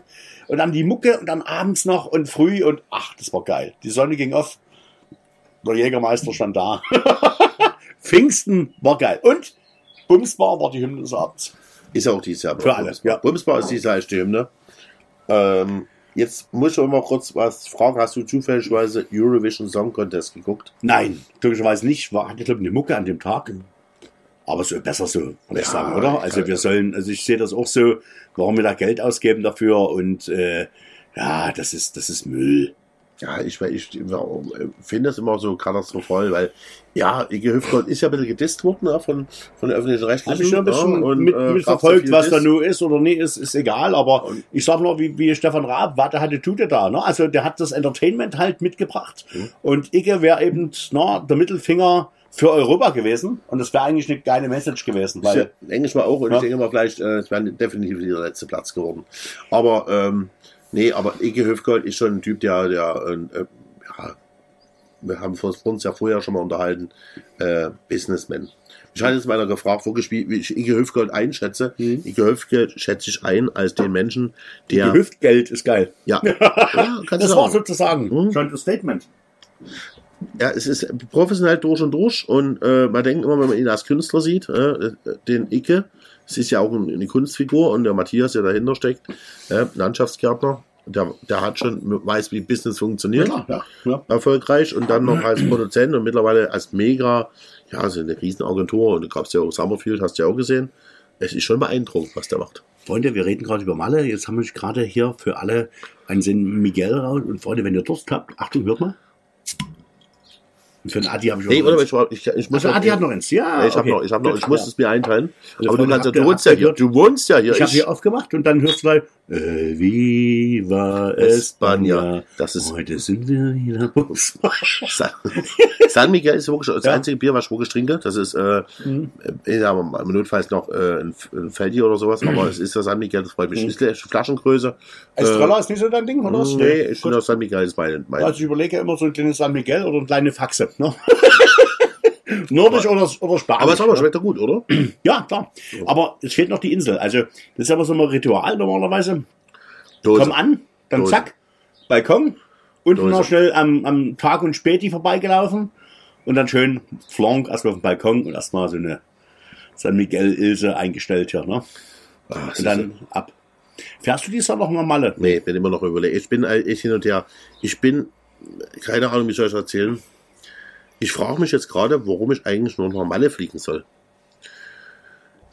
Speaker 2: Und dann die Mucke und dann abends noch und früh und ach, das war geil. Die Sonne ging auf, der Jägermeister stand da. Pfingsten war geil. Und Bumsbar war die Hymne des Abends.
Speaker 3: Ist ja auch dieses Jahr.
Speaker 2: Für alle, ja.
Speaker 3: Bumsbar ist dieses Jahr die Hymne. Ähm, jetzt muss ich auch mal kurz was fragen. Hast du zufälligerweise Eurovision Song Contest geguckt?
Speaker 2: Nein, glücklicherweise nicht. War, hatte, glaube ich, eine Mucke an dem Tag. Aber so besser so, würde ich
Speaker 3: Ja,
Speaker 2: sagen, oder? Also
Speaker 3: kann-
Speaker 2: wir sollen, also ich sehe das auch so, warum wir da Geld ausgeben dafür und äh, ja, das ist, das ist Müll.
Speaker 3: Ja, ich, ich, ich finde das immer so katastrophal, weil ja, Ige Hüfgold ist ja ein bisschen gedisst worden ne, von, von der öffentlichen Rechtlichen.
Speaker 2: Habe ich ein bisschen
Speaker 3: ja, und,
Speaker 2: mit,
Speaker 3: äh,
Speaker 2: mit
Speaker 3: gab's
Speaker 2: verfolgt,
Speaker 3: viel
Speaker 2: was da nun ist oder nicht ist, ist egal. Aber
Speaker 3: Und-
Speaker 2: ich sag nur, wie, wie Stefan Raab, warte hatte Tute da. Ne? Also der hat das Entertainment halt mitgebracht.
Speaker 3: Mhm.
Speaker 2: Und Icke wäre eben na, der Mittelfinger für Europa gewesen. Und das wäre eigentlich eine geile Message gewesen.
Speaker 3: Ist ja,
Speaker 2: Weil,
Speaker 3: denke ich mal auch, und
Speaker 2: Ja.
Speaker 3: ich denke mal vielleicht, äh, es wäre definitiv der letzte Platz geworden. Aber, ähm, nee, aber Ige Hüfgold ist schon ein Typ, der, der, äh, ja, wir haben uns ja vorher schon mal unterhalten, äh, Businessman. Ich hatte jetzt mal gefragt, wie ich Ige Hüfgold einschätze.
Speaker 2: Mhm.
Speaker 3: Ige Hüfgold schätze ich ein als den Menschen,
Speaker 2: die
Speaker 3: der,
Speaker 2: Hüftgeld ist geil.
Speaker 3: ja, ja
Speaker 2: Das war
Speaker 3: sagen.
Speaker 2: sozusagen
Speaker 3: Mhm.
Speaker 2: schon das Statement.
Speaker 3: Ja, es ist professionell durch und durch und äh, man denkt immer, wenn man ihn als Künstler sieht, äh, den Icke, es ist ja auch ein- eine Kunstfigur und der Matthias, der dahinter steckt, äh, Landschaftsgärtner, der, der hat schon, weiß, wie Business funktioniert,
Speaker 2: ja, ja.
Speaker 3: erfolgreich und dann noch als Produzent und mittlerweile als mega, ja, also eine Riesenagentur und du gab's ja auch Summerfield, hast du ja auch gesehen. Es ist schon beeindruckend, was der macht.
Speaker 2: Freunde, wir reden gerade über Malle. Jetzt haben wir gerade hier für alle einen San Miguel raus. Und Freunde, wenn ihr Durst habt, Achtung, hört mal. Und für den Adi habe ich auch
Speaker 3: Nee,
Speaker 2: noch eins.
Speaker 3: ich, ich, ich muss
Speaker 2: Also, Adi hat noch eins. Ja,
Speaker 3: ich habe
Speaker 2: okay.
Speaker 3: noch, ich habe noch, ich muss es mir einteilen.
Speaker 2: Also,
Speaker 3: Aber du kannst ja, du wohnst ja hier, du wohnst ja hier.
Speaker 2: Ich habe hier aufgemacht und dann hörst du gleich, äh, Viva España.
Speaker 3: Das ist
Speaker 2: Heute sind wir wieder.
Speaker 3: San, San Miguel ist wirklich das
Speaker 2: Ja.
Speaker 3: einzige Bier, was ich wirklich trinke. Das ist, äh,
Speaker 2: Mhm.
Speaker 3: äh, ja, im Notfalls noch äh, ein, ein Feldi oder sowas, aber es ist das San Miguel, das freut mich. Ist eine Flaschengröße.
Speaker 2: Estrella ist nicht so dein Ding, oder?
Speaker 3: Äh, nee, ich finde das San Miguel ist mein, mein
Speaker 2: Also ich überlege immer so ein kleines San Miguel oder eine kleine Faxe. Ne? Nordisch oder, oder Spanisch.
Speaker 3: Aber es aber
Speaker 2: ne?
Speaker 3: schmeckt gut, oder?
Speaker 2: Ja, klar. Aber es fehlt noch die Insel. Also, das ist aber so ein Ritual normalerweise.
Speaker 3: Dose.
Speaker 2: Komm an, dann
Speaker 3: Dose.
Speaker 2: zack, Balkon. Unten
Speaker 3: Dose.
Speaker 2: noch schnell am, am Tag und Späti vorbeigelaufen. Und dann schön Flank erstmal auf dem Balkon und erstmal so eine San Miguel Ilse eingestellt hier. Ne?
Speaker 3: Ah,
Speaker 2: Und dann ab. Fährst du dieses Jahr noch mal Malle?
Speaker 3: Nee, bin immer noch überlegt. Ich bin äh, ich hin und her. Ich bin, keine Ahnung, wie soll ich erzählen. Ich frage mich jetzt gerade, warum ich eigentlich nur nach Malle fliegen soll.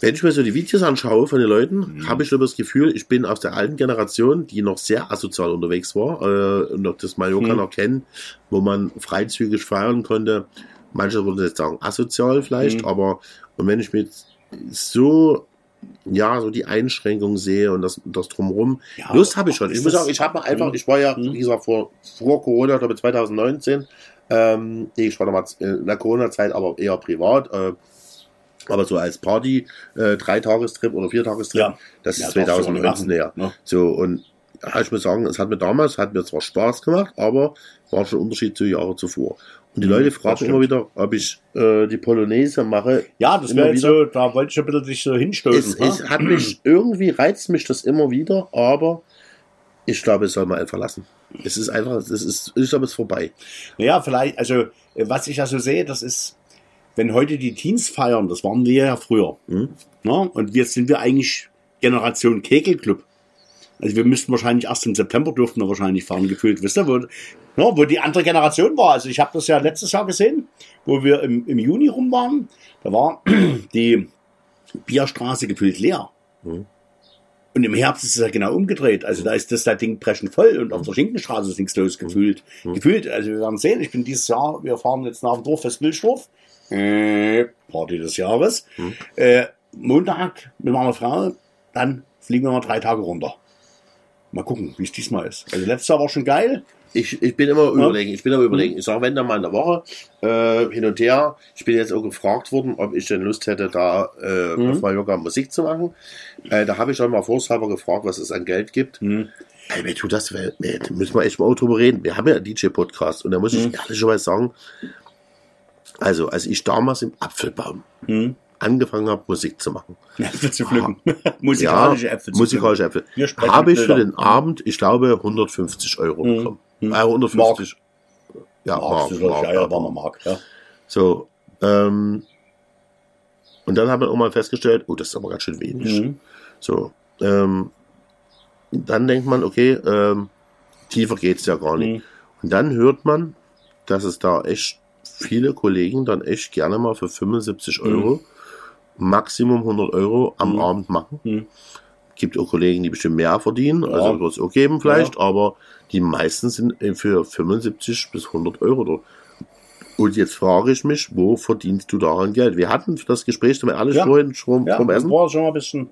Speaker 3: Wenn ich mir so die Videos anschaue von den Leuten, habe ich so das Gefühl, ich bin aus der alten Generation, die noch sehr asozial unterwegs war äh, und noch das Mallorca
Speaker 2: Mhm.
Speaker 3: noch kennen, wo man freizügig feiern konnte. Manche würden jetzt sagen asozial vielleicht,
Speaker 2: Mhm.
Speaker 3: aber und wenn ich mir so ja, so die Einschränkungen sehe und das, das drumherum.
Speaker 2: Ja,
Speaker 3: Lust habe ich schon. Ich muss sagen, ich habe einfach,
Speaker 2: Mhm.
Speaker 3: ich war ja,
Speaker 2: Mhm.
Speaker 3: wie gesagt, vor, vor Corona, glaube ich 2019, ähm, nee, ich war damals in der Corona-Zeit, aber eher privat, äh, aber so als Party, äh, Dreitagestrip oder Viertagestrip,
Speaker 2: Ja.
Speaker 3: das
Speaker 2: Ja,
Speaker 3: ist
Speaker 2: auch
Speaker 3: 2019
Speaker 2: nicht
Speaker 3: her.
Speaker 2: ne?
Speaker 3: So, und ja, ich muss sagen, es hat mir damals, hat mir zwar Spaß gemacht, aber war schon ein Unterschied zu Jahren zuvor. Und die Leute
Speaker 2: das
Speaker 3: fragen immer wieder, ob ich äh, die Polonaise mache.
Speaker 2: Ja, das wäre so, da wollte ich ein bisschen dich so hinstoßen.
Speaker 3: Es,
Speaker 2: ne?
Speaker 3: es hat mich, irgendwie reizt mich das immer wieder, aber ich glaube, es soll man einfach lassen. Es ist einfach, es ist, ich glaube, es vorbei.
Speaker 2: Ja, vielleicht, also äh, was ich ja so sehe, das ist, wenn heute die Teens feiern, das waren wir ja früher.
Speaker 3: Mhm.
Speaker 2: Ne? Und jetzt sind wir eigentlich Generation Kegelclub. Also wir müssten wahrscheinlich erst im September dürften wir wahrscheinlich fahren, gefühlt, wisst ihr, wo, ne, wo die andere Generation war. Also ich habe das ja letztes Jahr gesehen, wo wir im, im Juni rum waren. Da war die Bierstraße gefühlt leer.
Speaker 3: Mhm.
Speaker 2: Und im Herbst ist es ja genau umgedreht. Also da ist das da Ding preschen voll und auf der Schinkenstraße ist nichts los gefühlt. Gefühlt, also wir werden sehen, ich bin dieses Jahr, wir fahren jetzt nach dem Dorffest Wilsdorf. Äh, Party des Jahres. Äh, Montag mit meiner Frau, dann fliegen wir mal drei Tage runter. Mal gucken, wie es diesmal ist. Also letztes Jahr war schon geil.
Speaker 3: Ich, ich bin immer überlegen, ich bin immer überlegen. Ich sage, wenn dann mal in der Woche äh, hin und her. Ich bin jetzt auch gefragt worden, ob ich denn Lust hätte, da äh,
Speaker 2: Mhm.
Speaker 3: auf Mallorca Musik zu machen. Äh, da habe ich schon mal vorshalber gefragt, was es an Geld gibt.
Speaker 2: Mhm.
Speaker 3: Ey, mir tut das, weh. da müssen wir echt mal drüber reden. Wir haben ja einen DJ-Podcast und da muss ich
Speaker 2: Mhm.
Speaker 3: ehrlicherweise sagen, also als ich damals im Apfelbaum
Speaker 2: Mhm.
Speaker 3: angefangen habe, Musik zu machen,
Speaker 2: Äpfel zu pflücken. Musikalische Äpfel zu
Speaker 3: musikalische Äpfel, habe ich für den Abend, ich glaube, 150 Euro
Speaker 2: Mhm.
Speaker 3: bekommen.
Speaker 2: Mhm.
Speaker 3: Äh, 150. Ja,
Speaker 2: Mark,
Speaker 3: Mark, Mark,
Speaker 2: ja, ja,
Speaker 3: Mark.
Speaker 2: war mal Mark, ja.
Speaker 3: So, ähm, und dann haben wir auch mal festgestellt, oh, das ist aber ganz schön wenig.
Speaker 2: Mhm.
Speaker 3: So, ähm, dann denkt man, okay, ähm, tiefer geht's ja gar nicht.
Speaker 2: Mhm.
Speaker 3: Und dann hört man, dass es da echt viele Kollegen dann echt gerne mal für 75 Euro, Maximum 100 Euro am
Speaker 2: Mhm.
Speaker 3: Abend machen.
Speaker 2: Mhm.
Speaker 3: Gibt auch Kollegen, die bestimmt mehr verdienen,
Speaker 2: Ja.
Speaker 3: also wird es auch geben vielleicht, aber die meisten sind für 75 bis 100 Euro dort. Und jetzt frage ich mich, wo verdienst du daran Geld? Wir hatten das Gespräch, wir ehrlich
Speaker 2: Ja.
Speaker 3: vorhin schon
Speaker 2: Ja,
Speaker 3: vom Essen.
Speaker 2: war schon mal ein bisschen.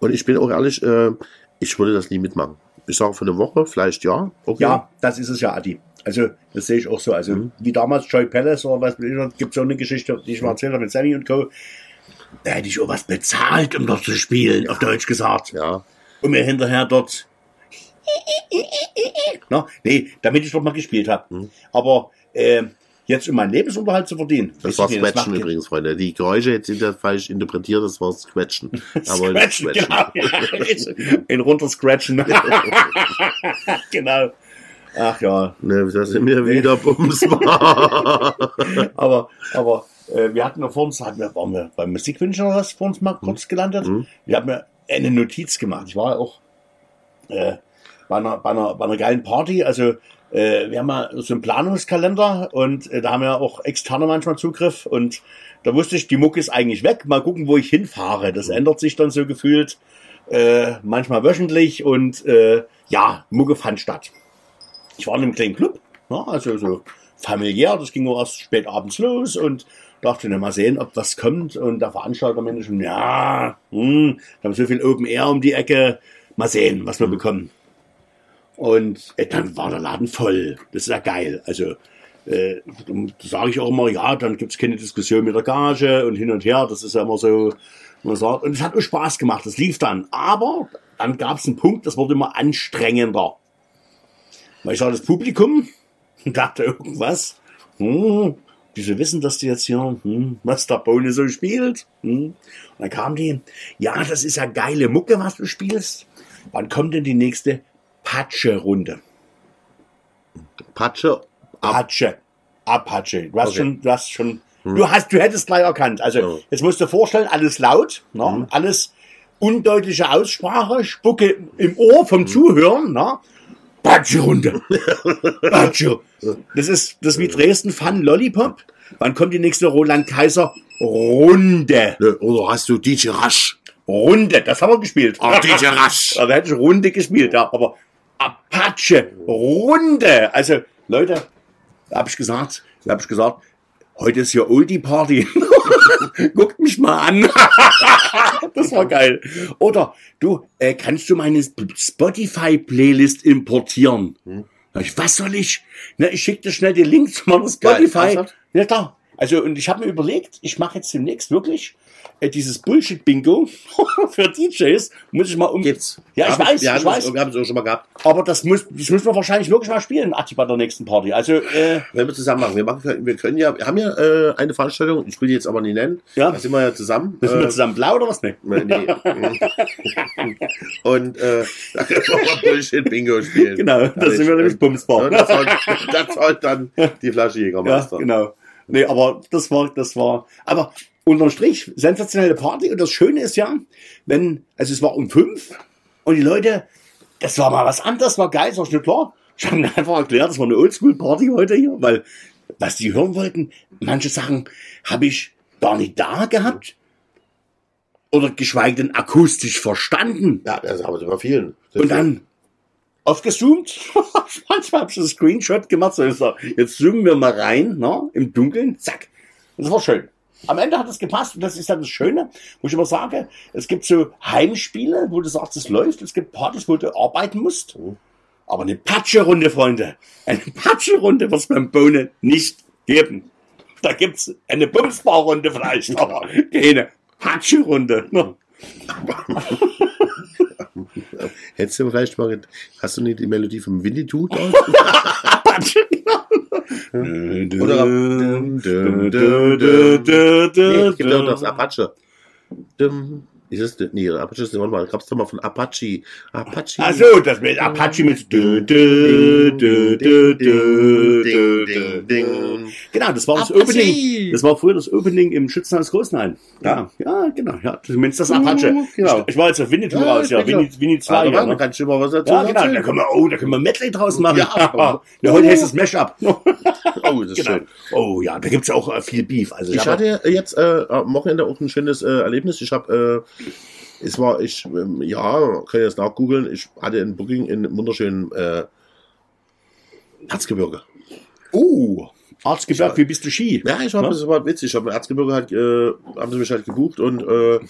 Speaker 3: Und ich bin auch ehrlich, äh, ich würde das nie mitmachen. Ich sage für eine Woche, vielleicht ja. Okay.
Speaker 2: Ja, das ist es ja, Adi. Also, das sehe ich auch so. Also,
Speaker 3: Mhm.
Speaker 2: wie damals Joy Palace oder was gibt es so eine Geschichte, die ich mal erzählt habe mit Sammy und Co. Da hätte ich auch was bezahlt, um dort zu spielen, auf Deutsch gesagt.
Speaker 3: Ja.
Speaker 2: Und mir hinterher dort. Na, nee, damit ich dort mal gespielt habe.
Speaker 3: Mhm.
Speaker 2: Aber äh, jetzt um meinen Lebensunterhalt zu verdienen.
Speaker 3: Das war
Speaker 2: macht-
Speaker 3: übrigens, Freunde. Die Geräusche jetzt sind ja falsch interpretiert, das war Squetchen. Aber
Speaker 2: Scratchen, genau. In runter scratchen. genau. Ach ja.
Speaker 3: Ne, da sind wir wieder Bums.
Speaker 2: Aber, aber äh, wir hatten noch vor uns, hatten wir, waren wir beim Musikwünschen oder was vor uns mal kurz gelandet.
Speaker 3: Mhm.
Speaker 2: Wir haben ja eine Notiz gemacht. Ich war auch äh, bei, einer, bei, einer, bei einer geilen Party. Also äh, wir haben ja so einen Planungskalender und äh, da haben wir auch externe manchmal Zugriff und da wusste ich, die Mucke ist eigentlich weg. Mal gucken, wo ich hinfahre. Das ändert sich dann so gefühlt äh, manchmal wöchentlich und äh, ja, Mucke fand statt. Ich war in einem kleinen Club, ja, also so familiär, das ging nur erst spät abends los und dachte, na, mal sehen, ob was kommt. Und der Veranstalter meinte schon, ja, hm, wir haben so viel Open Air um die Ecke, mal sehen, was wir bekommen. Und äh, dann war der Laden voll. Das ist ja geil. Also äh, da sage ich auch immer, ja, dann gibt's keine Diskussion mit der Gage und hin und her. Das ist ja immer so, man sagt. Und es hat auch Spaß gemacht, das lief dann. Aber dann gab's einen Punkt, das wurde immer anstrengender. Weil ich sah das Publikum und dachte irgendwas, hm, wieso wissen das die jetzt hier, hm, was der Bohne so spielt? Hm. Und dann kam die, ja, das ist ja geile Mucke, was du spielst. Wann kommt denn die nächste Patsche-Runde?
Speaker 3: Patsche. Ab.
Speaker 2: Apache. Apache. Du hast
Speaker 3: Okay.
Speaker 2: schon, du hast schon, du hast, du hättest gleich erkannt. Also,
Speaker 3: Ja.
Speaker 2: jetzt musst du vorstellen, alles laut, ne? alles undeutliche Aussprache, Spucke im Ohr vom Zuhören, ne? Apache-Runde. Apache. Das ist, das ist wie Dresden Fun Lollipop. Wann kommt die nächste Roland Kaiser Runde?
Speaker 3: Oder hast du DJ Rasch?
Speaker 2: Runde, das haben wir gespielt.
Speaker 3: Ah, DJ Rasch.
Speaker 2: Da hätte ich Runde gespielt, ja. Aber Apache, Runde. Also, Leute, da habe ich gesagt, habe ich gesagt, heute ist hier Oldie Party. Guckt mich mal an. das war geil. Oder du, äh, kannst du meine Spotify-Playlist importieren?
Speaker 3: Hm.
Speaker 2: Ich, was soll ich? Na, ich schick dir schnell den Link zu meiner Spotify. Ja, klar. Also, und ich habe mir überlegt, ich mache jetzt demnächst wirklich äh, dieses Bullshit-Bingo für DJs. Muss ich mal um.
Speaker 3: Gibt's.
Speaker 2: Ja, ich weiß,
Speaker 3: wir
Speaker 2: ich
Speaker 3: haben
Speaker 2: weiß.
Speaker 3: Es, wir haben es auch schon mal gehabt.
Speaker 2: Aber das muss, das müssen wir wahrscheinlich wirklich mal spielen, Atti, bei der nächsten Party. Also, äh,
Speaker 3: Wenn wir zusammen machen. Wir, machen, wir können ja, wir haben ja äh, eine Veranstaltung, ich will die jetzt aber nicht nennen.
Speaker 2: Ja.
Speaker 3: Da sind wir ja zusammen.
Speaker 2: müssen wir
Speaker 3: Äh,
Speaker 2: zusammen blau oder was? Nee.
Speaker 3: Nee. Und äh, da können wir mal Bullshit-Bingo spielen.
Speaker 2: Genau, da sind wir nämlich Bumsbar.
Speaker 3: Das soll, das soll dann die Flasche
Speaker 2: Ja,
Speaker 3: Jägermeister.
Speaker 2: genau. Nee, aber das war, das war, aber unterm Strich, sensationelle Party. Und das Schöne ist ja, wenn, also es war um fünf und die Leute, das war mal was anderes, war geil, das war schon klar. Ich habe mir einfach erklärt, das war eine Oldschool-Party heute hier, weil, was die hören wollten, manche Sachen habe ich gar nicht da gehabt. Oder geschweige denn akustisch verstanden.
Speaker 3: Ja, das haben wir über vielen. Das
Speaker 2: Und dann aufgezoomt. Manchmal habe ich einen Screenshot gemacht. So, jetzt zoomen wir mal rein, ne, im Dunkeln. Zack. Und das war schön. Am Ende hat es gepasst und das ist dann das Schöne, wo ich immer sage, es gibt so Heimspiele, wo du sagst, es läuft. Es gibt Partys, wo du arbeiten musst. Aber eine Patsche-Runde, Freunde. Eine Patsche-Runde wird es beim Bohnen nicht geben. Da gibt's eine Bumsbar-Runde vielleicht, aber keine Patsche-Runde. ne?
Speaker 3: Hättest du vielleicht mal, hast du nicht die Melodie vom Winnetou da?
Speaker 2: Patsche,
Speaker 3: Oder gibt ja auch das Apache. Dum. Ist das, nee, Apache ist, warte mal, gab's doch mal von Apache. Apache.
Speaker 2: Ach so, das mit Apache mit dü, dü, dü, dü, dü, dü, dü, dü. Genau, das war das. Opening. Das war früher das Opening im Schützenhaus Großenhain. Ja, ja, genau. Ja, du meinst das Apache.
Speaker 3: genau.
Speaker 2: Ich, ich war jetzt auf Winnetou
Speaker 3: Ja,
Speaker 2: raus, ja. Winnie, Winnie 2.
Speaker 3: Also,
Speaker 2: Ja,
Speaker 3: da
Speaker 2: ne?
Speaker 3: kannst du mal was dazu
Speaker 2: ja, genau. Da können wir, oh, da können wir Medley draus machen.
Speaker 3: Ja.
Speaker 2: ja heute heißt es Mashup.
Speaker 3: Oh, das ist
Speaker 2: Genau.
Speaker 3: schön.
Speaker 2: Oh ja, da gibt's ja auch äh, viel Beef. Also
Speaker 3: Ich hatte jetzt äh, am Wochenende auch ein schönes äh, Erlebnis. Ich habe, äh, es war, ich, ähm, ja, kann ich jetzt nachgoogeln. Ich hatte ein Booking in wunderschönen äh, Erzgebirge.
Speaker 2: Oh, Arztgewerk, wie bist du Ski?
Speaker 3: Ja, ich war,
Speaker 2: Ja?
Speaker 3: das war witzig. Ich habe Erzgebirge halt, äh, haben sie mich halt gebucht und äh,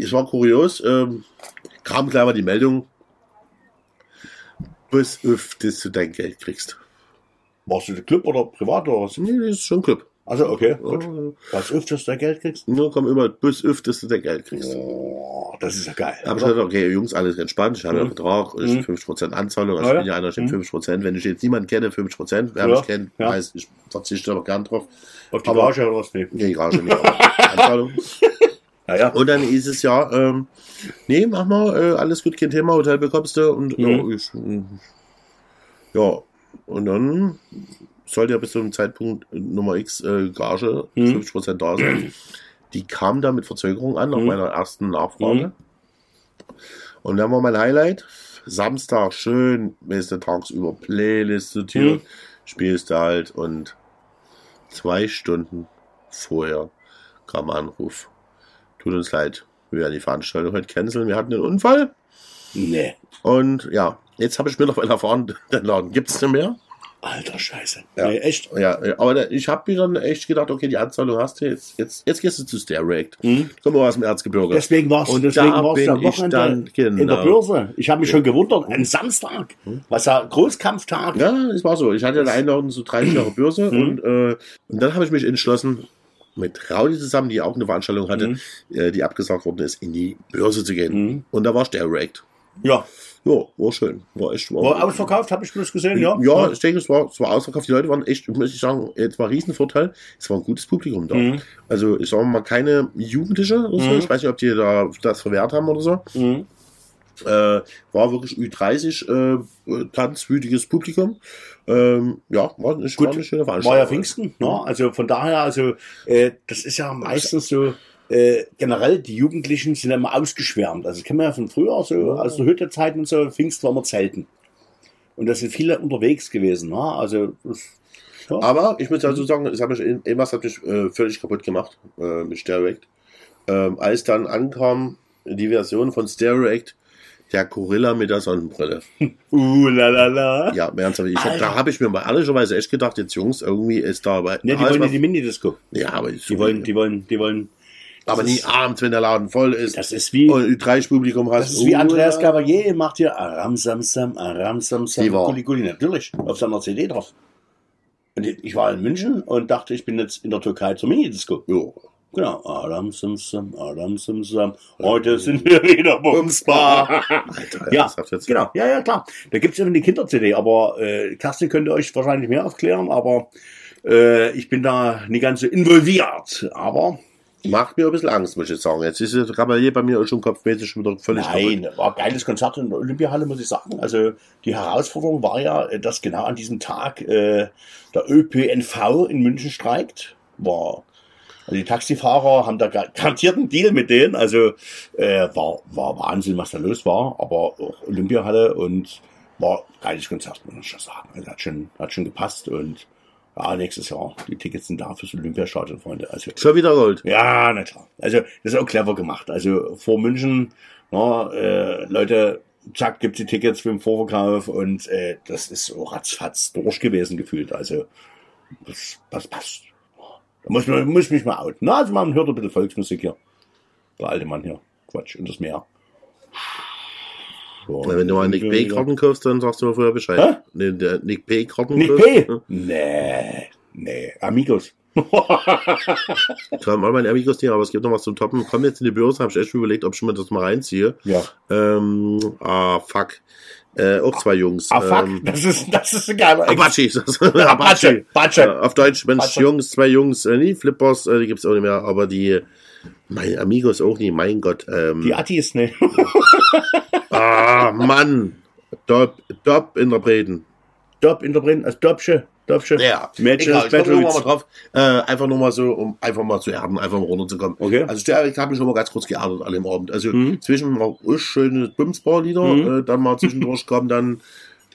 Speaker 3: es war kurios. Ähm, kam gleich mal die Meldung, bis öf, dass du dein Geld kriegst.
Speaker 2: Warst du der Club oder privat oder was?
Speaker 3: Nee, das ist schon Club.
Speaker 2: Also, okay, gut. Was öfters da Geld kriegst?
Speaker 3: Nur komm immer bis öf, dass du Geld kriegst.
Speaker 2: Oh, das ist ja geil.
Speaker 3: Habe ich gesagt, okay, Jungs, alles entspannt. Ich habe einen Vertrag, ich
Speaker 2: Mhm.
Speaker 3: 50% Anzahlung. Also
Speaker 2: Ja,
Speaker 3: ich bin
Speaker 2: ja.
Speaker 3: einer, ich
Speaker 2: Mhm.
Speaker 3: 50%. Wenn ich jetzt niemanden kenne, 50%. Wer
Speaker 2: Ja,
Speaker 3: mich kennt,
Speaker 2: ja.
Speaker 3: weiß, ich verzichte aber gern drauf.
Speaker 2: Auf die
Speaker 3: Aber-
Speaker 2: Gage oder was? Nee.
Speaker 3: Nee, Garage nicht, aber Anzahlung.
Speaker 2: Ja, ja.
Speaker 3: Und dann ist es ja, ähm, nee, mach mal, äh, alles gut, kein Thema, Hotel bekommst du und
Speaker 2: Mhm.
Speaker 3: ja, ich, äh, ja, und dann sollte ja bis zu einem Zeitpunkt Nummer X äh, Gage
Speaker 2: Mhm.
Speaker 3: 50% da sein. Die kam da mit Verzögerung an, nach
Speaker 2: Mhm.
Speaker 3: meiner ersten Nachfrage.
Speaker 2: Mhm.
Speaker 3: Und dann war mein Highlight, Samstag schön, weißt du, tagsüber Playlist sortiert,
Speaker 2: Mhm.
Speaker 3: spielst du halt und zwei Stunden vorher kam Anruf. Tut uns leid, wir werden die Veranstaltung heute canceln. Wir hatten einen Unfall
Speaker 2: Nee.
Speaker 3: und ja, jetzt habe ich mir noch erfahren, den Laden gibt's nicht mehr.
Speaker 2: Alter Scheiße.
Speaker 3: Ja.
Speaker 2: Nee, echt?
Speaker 3: Ja, aber ich habe mir dann echt gedacht, okay, die Anzahlung hast du jetzt, jetzt, jetzt gehst du zu Stairreact.
Speaker 2: Mhm.
Speaker 3: Komm mal aus dem Erzgebirge.
Speaker 2: Deswegen warst
Speaker 3: Und
Speaker 2: deswegen
Speaker 3: da
Speaker 2: warst
Speaker 3: bin
Speaker 2: am Wochenende
Speaker 3: dann, genau.
Speaker 2: in der Börse. Ich habe mich schon gewundert, ein Samstag, was ja Großkampftag.
Speaker 3: Ja, es war so. Ich hatte eine Einladung zu 30 Jahre Börse
Speaker 2: Mhm.
Speaker 3: und, äh, und dann habe ich mich entschlossen, mit Raudi zusammen, die auch eine Veranstaltung hatte,
Speaker 2: Mhm.
Speaker 3: äh, die abgesagt worden ist, in die Börse zu gehen.
Speaker 2: Mhm.
Speaker 3: Und da war Stairreact.
Speaker 2: Ja.
Speaker 3: Ja, war schön. War echt
Speaker 2: War ausverkauft, habe ich bloß gesehen, ja.
Speaker 3: Ja, ich denke, es war, es war ausverkauft. Die Leute waren echt, muss ich sagen, es war ein Riesenvorteil. Es war ein gutes Publikum da.
Speaker 2: Mhm.
Speaker 3: Also, ich sage mal, keine Jugendliche oder so.
Speaker 2: Mhm.
Speaker 3: Ich weiß nicht, ob die da das verwehrt haben oder so.
Speaker 2: Mhm.
Speaker 3: Äh, war wirklich Ü30, äh, tanzwütiges Publikum. Ähm, ja, war, eine-
Speaker 2: Gut.
Speaker 3: war eine schöne Veranstaltung.
Speaker 2: War ja Pfingsten, ne? Also von daher, also äh, das ist ja meistens so, äh, generell, die Jugendlichen sind immer ausgeschwärmt. Also das kennen wir ja von früher, so aus der Hüttezeit und so, Pfingst war immer Zelten. Und da sind viele unterwegs gewesen, ne? Also das, ja.
Speaker 3: Aber ich muss dazu sagen, es hat mich, irgendwas hat mich äh, völlig kaputt gemacht äh, mit Stereact. Ähm, als dann ankam die Version von Stereact, der Gorilla mit der Sonnenbrille.
Speaker 2: uh, la, la, la.
Speaker 3: Ja, ernsthaft. Ich hab, da habe ich mir mal ehrlicherweise echt gedacht, jetzt Jungs, irgendwie ist da bei.
Speaker 2: Ne, die wollen ja die Mini-Disco.
Speaker 3: ja, aber,
Speaker 2: Die wollen, die wollen, die wollen.
Speaker 3: Aber nie abends, wenn der Laden voll ist.
Speaker 2: Das ist wie,
Speaker 3: und Ü30-Publikum hast.
Speaker 2: das ist wie Andreas
Speaker 3: ja.
Speaker 2: Gabalier macht hier Aram Sam Sam, Aram Sam Sam,
Speaker 3: Die war-
Speaker 2: Gulli Gulli. Natürlich, auf seiner CD drauf. Und ich war in München und dachte, ich bin jetzt in der Türkei zur Minidisco.
Speaker 3: Jo.
Speaker 2: Genau. Adam Simsam, Adam Simsam. Heute sind wir wieder Bumsbar.
Speaker 3: Alter,
Speaker 2: Ja, genau. Ja, ja, klar. Da gibt's eben die Kinder-CD, aber äh, Kerstin könnte euch wahrscheinlich mehr aufklären, aber äh, ich bin da nicht ganz so involviert. Aber
Speaker 3: Macht mir ein bisschen Angst, muss ich sagen. Jetzt ist der Gabalier bei mir schon kopfmäßig schon wieder völlig
Speaker 2: Nein, war ein geiles Konzert in der Olympiahalle, muss ich sagen. Also die Herausforderung war ja, äh, dass genau an diesem Tag äh, der ÖPNV in München streikt. War also die Taxifahrer haben da gar- garantiert einen Deal mit denen. Also äh, war, war Wahnsinn, was da los war. Aber auch Olympiahalle und war ein geiles Konzert, muss ich schon sagen. Also hat schon, hat schon gepasst und ja, nächstes Jahr. Die Tickets sind da fürs Olympiastadion, Freunde. Also
Speaker 3: Schon wieder Gold.
Speaker 2: ja, na klar. Also, das ist auch clever gemacht. Also, vor München, na, äh, Leute, zack, gibt's die Tickets für den Vorverkauf und äh, das ist so ratzfatz durch gewesen gefühlt. Also, das, das passt. Da muss man muss mich mal outen. Na, also man hört ein bisschen Volksmusik hier. Der alte Mann hier. Quatsch, und das Meer. So,
Speaker 3: Wenn du mal Nick P-Karten kaufst, dann sagst du mir vorher Bescheid.
Speaker 2: Hä?
Speaker 3: Nee, der Nick P-Karten
Speaker 2: Nick
Speaker 3: kaufst.
Speaker 2: P? Nee, nee, Amigos.
Speaker 3: Ich habe all meine Amigos hier, aber es gibt noch was zum Toppen. Komm jetzt in die Börse, habe ich echt schon überlegt, ob ich mir das mal reinziehe.
Speaker 2: ja.
Speaker 3: Ähm, ah, fuck. Äh, auch zwei Jungs.
Speaker 2: Ah, fuck,
Speaker 3: Ähm,
Speaker 2: das ist, das ist ein geiler
Speaker 3: Apache.
Speaker 2: Apache,
Speaker 3: Apache.
Speaker 2: Apache.
Speaker 3: Äh, auf Deutsch, Mensch,
Speaker 2: Apache.
Speaker 3: Jungs, zwei Jungs, äh, nie Flippers, äh, die gibt's auch nicht mehr, aber die, meine Amigos auch nie, mein Gott. Ähm,
Speaker 2: Die Attis, ne?
Speaker 3: ah, Mann. Top, top Interpreten.
Speaker 2: Dop interpretieren, als Dobsche, Dobsche.
Speaker 3: Ja,
Speaker 2: Mädchen,
Speaker 3: egal, ich komme
Speaker 2: Battle
Speaker 3: mal drauf. Äh, einfach nur mal so, um einfach mal zu erden, einfach mal runterzukommen.
Speaker 2: Okay. Mhm.
Speaker 3: Also der, ich habe mich schon mal ganz kurz geerdet alle im Abend. Also zwischen mal schöne Bumsbar-Lieder, äh, dann mal zwischendurch kam dann,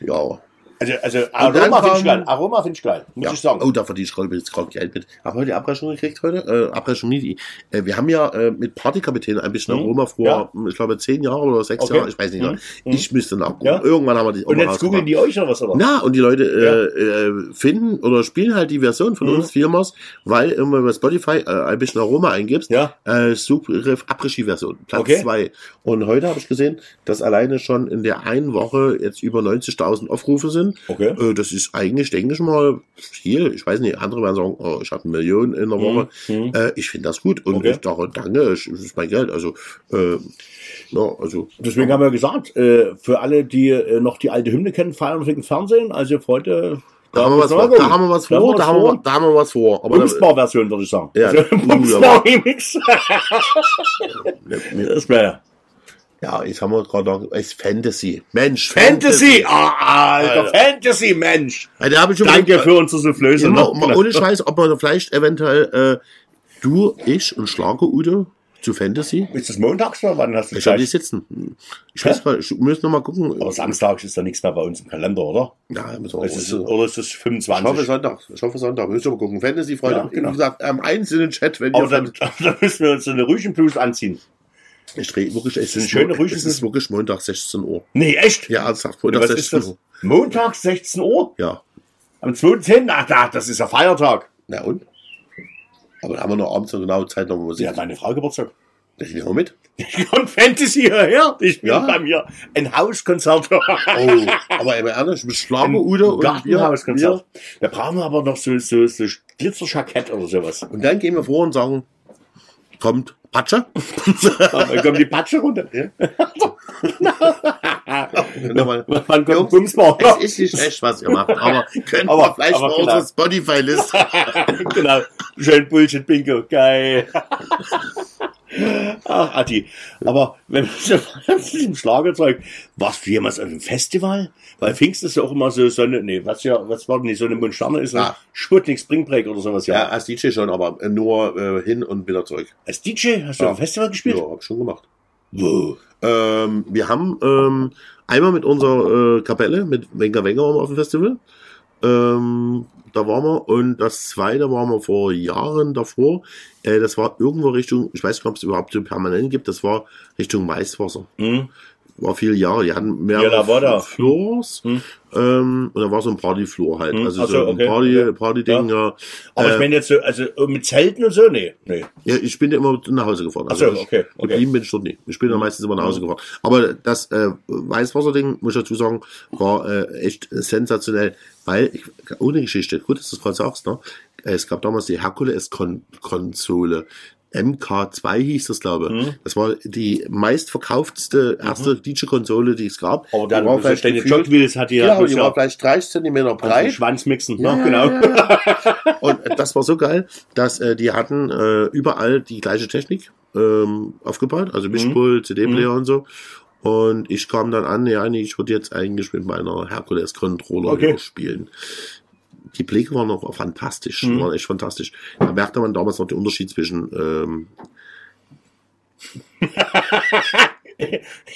Speaker 3: ja.
Speaker 2: Also, also Aroma finde ich geil. Aroma finde ich geil, muss
Speaker 3: ja.
Speaker 2: ich sagen.
Speaker 3: Oh, da verdiene ich gerade jetzt gerade Geld mit. Hab heute die Abrechnung gekriegt heute. Äh, Abrechnung nie. Äh, wir haben ja äh, mit Partykapitän ein bisschen
Speaker 2: Mhm.
Speaker 3: Aroma vor,
Speaker 2: Ja.
Speaker 3: ich glaube, zehn Jahre oder sechs
Speaker 2: Okay.
Speaker 3: Jahre, ich weiß nicht mehr.
Speaker 2: Mhm.
Speaker 3: Ich müsste nachgucken.
Speaker 2: Ja.
Speaker 3: Irgendwann haben wir die
Speaker 2: Und jetzt googeln die euch oder was, oder?
Speaker 3: Na, und die Leute äh, äh, finden oder spielen halt die Version von
Speaker 2: Mhm.
Speaker 3: uns vielmals, weil immer bei Spotify äh, ein bisschen Aroma eingibst,
Speaker 2: Ja.
Speaker 3: äh, Suchbegriff Après-Ski-Version, Platz
Speaker 2: Okay.
Speaker 3: 2. Und heute habe ich gesehen, dass alleine schon in der einen Woche jetzt über 90.000 Aufrufe sind.
Speaker 2: Okay.
Speaker 3: Äh, das ist eigentlich, denke ich mal, viel. Ich weiß nicht, andere werden sagen, oh, ich habe eine Million in der Woche.
Speaker 2: Mhm.
Speaker 3: Äh, ich finde das gut und
Speaker 2: Okay.
Speaker 3: ich dachte, danke, ich, das ist mein Geld. Also, äh, ja, also
Speaker 2: Deswegen haben wir gesagt, äh, für alle, die äh, noch die alte Hymne kennen, feiern wegen Fernsehen, also Freunde,
Speaker 3: da, haben wir was vor, da haben wir was vor, da haben wir, da haben wir was vor. Aber
Speaker 2: Bumsbar-Version, würde ich sagen.
Speaker 3: Ja.
Speaker 2: Also,
Speaker 3: Uh,
Speaker 2: Bumsbar-Remix. Das wäre
Speaker 3: Ja, jetzt haben wir gerade noch, es ist Fantasy. Mensch,
Speaker 2: Fantasy! Ah, Alter,
Speaker 3: Alter.
Speaker 2: Fantasy, Mensch!
Speaker 3: Ja, da ich schon
Speaker 2: Danke für unsere Soufflöse.
Speaker 3: äh,
Speaker 2: ne?
Speaker 3: immer, mal ohne Scheiß, ob man vielleicht eventuell äh, du, ich und Schlager Udo zu Fantasy.
Speaker 2: Ist das montags oder wann hast du
Speaker 3: Ich habe die sitzen. Ich weiß gar ich muss noch mal gucken.
Speaker 2: Aber samstags ist da nichts mehr bei uns im Kalender, oder?
Speaker 3: Ja, müssen wir
Speaker 2: Ist es, oder ist es
Speaker 3: ich hoffe
Speaker 2: 25?
Speaker 3: Sonntag. Ich hoffe Sonntag. Müssen wir mal gucken. Fantasy, Freunde.
Speaker 2: Ja, genau.
Speaker 3: Wie gesagt, am einzelnen Chat, wenn
Speaker 2: Aber
Speaker 3: ihr
Speaker 2: dann, dann müssen wir uns so eine Rüschenblues anziehen.
Speaker 3: Ich drehe wirklich, es ist,
Speaker 2: schöne Rüschen.
Speaker 3: Es ist wirklich Montag 16 Uhr.
Speaker 2: Nee, echt?
Speaker 3: Ja, ernsthaft, Montag
Speaker 2: Was ist
Speaker 3: 16
Speaker 2: das?
Speaker 3: Uhr.
Speaker 2: Montags 16 Uhr?
Speaker 3: Ja.
Speaker 2: Am 2.10. Ach, da, das ist ja Feiertag.
Speaker 3: Na und? Aber dann haben wir noch abends so genau Zeit noch Musik.
Speaker 2: Ja, meine Frau Geburtstag.
Speaker 3: Ich nehme mit.
Speaker 2: Die kommt Fantasy hierher. Die spielt
Speaker 3: Ja.
Speaker 2: bei mir ein Hauskonzert.
Speaker 3: Oh, aber immer ehrlich, mit Schlager Udo und
Speaker 2: Gartenhauskonzert. Da brauchen wir aber noch so, so, so Glitzerjackett oder sowas.
Speaker 3: Und dann gehen wir vor und sagen, kommt Patsche.
Speaker 2: Dann kommt die Patsche runter.
Speaker 3: Nochmal.
Speaker 2: Wann kommt Bumsbar?
Speaker 3: Es ist nicht echt, was ihr macht, aber könnt
Speaker 2: Aber-
Speaker 3: vielleicht
Speaker 2: aber
Speaker 3: mal
Speaker 2: genau.
Speaker 3: unsere Spotify-Liste.
Speaker 2: genau. Schön Bullshit-Bingo. Geil. Ach, Atti. Aber wenn man so im Schlagerzeug, warst du jemals auf einem Festival? Weil Pfingst ist ja auch immer so, so eine, nee, was ja, was war denn nicht, so eine Mundsterne ist,
Speaker 3: Ah.
Speaker 2: Sputnik Springbreak oder sowas,
Speaker 3: Ja,
Speaker 2: ja.
Speaker 3: als DJ schon, aber nur äh, hin und wieder zurück.
Speaker 2: Als DJ hast du
Speaker 3: Ja.
Speaker 2: auf dem Festival gespielt?
Speaker 3: Ja, hab ich schon gemacht. Ähm, wir haben ähm, einmal mit unserer äh, Kapelle, mit Wenger Wenger waren wir auf dem Festival. Ähm, da waren wir. Und das zweite waren wir vor Jahren davor. Äh, das war irgendwo Richtung, ich weiß nicht, ob es überhaupt so permanent gibt, das war Richtung Maiswasser.
Speaker 2: Hm?
Speaker 3: War viele Jahre. Die hatten
Speaker 2: Ja,
Speaker 3: mehrere. Floors.
Speaker 2: Hm.
Speaker 3: Ähm, und da war so ein Partyfloor halt.
Speaker 2: Hm,
Speaker 3: Also so
Speaker 2: so,
Speaker 3: ein
Speaker 2: okay,
Speaker 3: Party,
Speaker 2: okay.
Speaker 3: Party-Ding, ja.
Speaker 2: Aber
Speaker 3: Äh,
Speaker 2: ich meine jetzt so, also mit Zelten und so, nee. nee.
Speaker 3: Ja, ich bin ja immer nach Hause gefahren.
Speaker 2: Ach so, okay, okay.
Speaker 3: Geblieben bin ich dort nicht. Ich bin ja meistens immer nach Hause gefahren. Aber das äh, Weißwasser-Ding, muss ich dazu sagen, war äh, echt sensationell, weil, ich, ohne Geschichte, gut, dass du es gerade sagst, ne? es gab damals die Herkules-Konsole. MK2 hieß das, glaube ich.
Speaker 2: Mhm.
Speaker 3: Das war die meistverkauftste erste DJ-Konsole, die es gab.
Speaker 2: Aber
Speaker 3: Die
Speaker 2: dann
Speaker 3: war vielleicht
Speaker 2: deine
Speaker 3: gefühlt-
Speaker 2: Jogwheels hat die ja,
Speaker 3: Genau, die war vielleicht 30 Zentimeter
Speaker 2: du
Speaker 3: breit.
Speaker 2: Schwanz mixen.
Speaker 3: Ja,
Speaker 2: ne?
Speaker 3: ja,
Speaker 2: genau.
Speaker 3: ja, ja. Und das war so geil, dass äh, die hatten äh, überall die gleiche Technik ähm, aufgebaut, also Mischpult, CD-Player und so. Und ich kam dann an, ja, nee, ich würde jetzt eigentlich mit meiner Hercules-Controller
Speaker 2: Okay.
Speaker 3: spielen. Die Blicke waren noch fantastisch,
Speaker 2: Mhm.
Speaker 3: waren echt fantastisch. Da merkte man damals noch den Unterschied zwischen, ähm,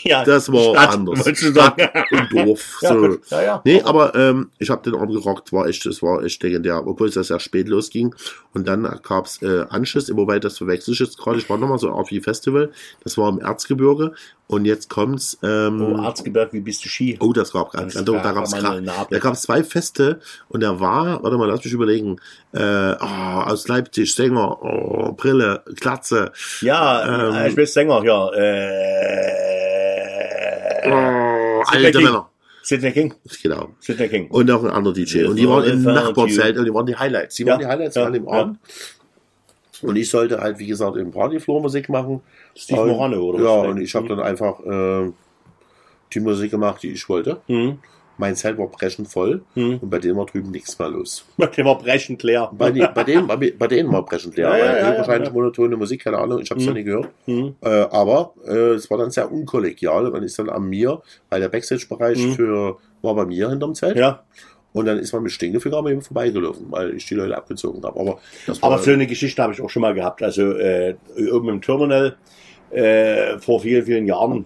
Speaker 2: ja,
Speaker 3: das war
Speaker 2: Stadt,
Speaker 3: anders. Stadt und Dorf. So.
Speaker 2: Ja, ja.
Speaker 3: Nee, aber ähm, ich habe den Abend gerockt, war echt, es war echt legendär, obwohl es ja sehr spät losging. Und dann gab's äh, Anschluss, wobei das verwechsel ich jetzt gerade, ich war nochmal so auf wie Festival, das war im Erzgebirge und jetzt kommt's, ähm,
Speaker 2: Oh, Arztgebirg, wie bist du Ski?
Speaker 3: Oh, das gab ganz,
Speaker 2: Das
Speaker 3: da,
Speaker 2: gab
Speaker 3: da gab's. Da gab's zwei Feste und da war, warte mal, lass mich überlegen, äh, ah, aus Leipzig, Sänger, oh, Brille, Glatze,
Speaker 2: Ja,
Speaker 3: Ähm,
Speaker 2: äh, ich bin Sänger, ja.
Speaker 3: oh,
Speaker 2: Äh,
Speaker 3: alte
Speaker 2: King.
Speaker 3: Männer.
Speaker 2: Sidney King.
Speaker 3: Genau.
Speaker 2: Sidney King.
Speaker 3: Und auch ein anderer DJ. Und die waren im Nachbarzelt und die waren die Highlights. Die
Speaker 2: Ja,
Speaker 3: waren die Highlights
Speaker 2: ja,
Speaker 3: an dem
Speaker 2: ja.
Speaker 3: Und ich sollte halt, wie gesagt, im Partyfloor Musik machen.
Speaker 2: Steve
Speaker 3: Und-
Speaker 2: Morano, oder
Speaker 3: Ja, und ich habe dann einfach äh, die Musik gemacht, die ich wollte.
Speaker 2: Mhm.
Speaker 3: Mein Zelt war brechend voll
Speaker 2: Mhm.
Speaker 3: und bei denen war drüben nichts mehr los.
Speaker 2: Der war brechend leer.
Speaker 3: Bei, bei, denen, bei, bei denen war brechend leer.
Speaker 2: Ja, ja, ja, ja,
Speaker 3: wahrscheinlich
Speaker 2: ja.
Speaker 3: monotone Musik, keine Ahnung, ich habe es
Speaker 2: Mhm.
Speaker 3: noch nie gehört.
Speaker 2: Mhm.
Speaker 3: Äh, aber äh, es war dann sehr unkollegial. Man ist dann an mir, weil der Backstage-Bereich
Speaker 2: Mhm.
Speaker 3: für war bei mir hinterm Zelt.
Speaker 2: Ja,
Speaker 3: Und dann ist man mit Stinkefinger an mir vorbeigelaufen, weil ich die Leute abgezogen habe. Aber,
Speaker 2: aber so eine Geschichte habe ich auch schon mal gehabt. Also äh, oben im Terminal äh, vor vielen, vielen Jahren,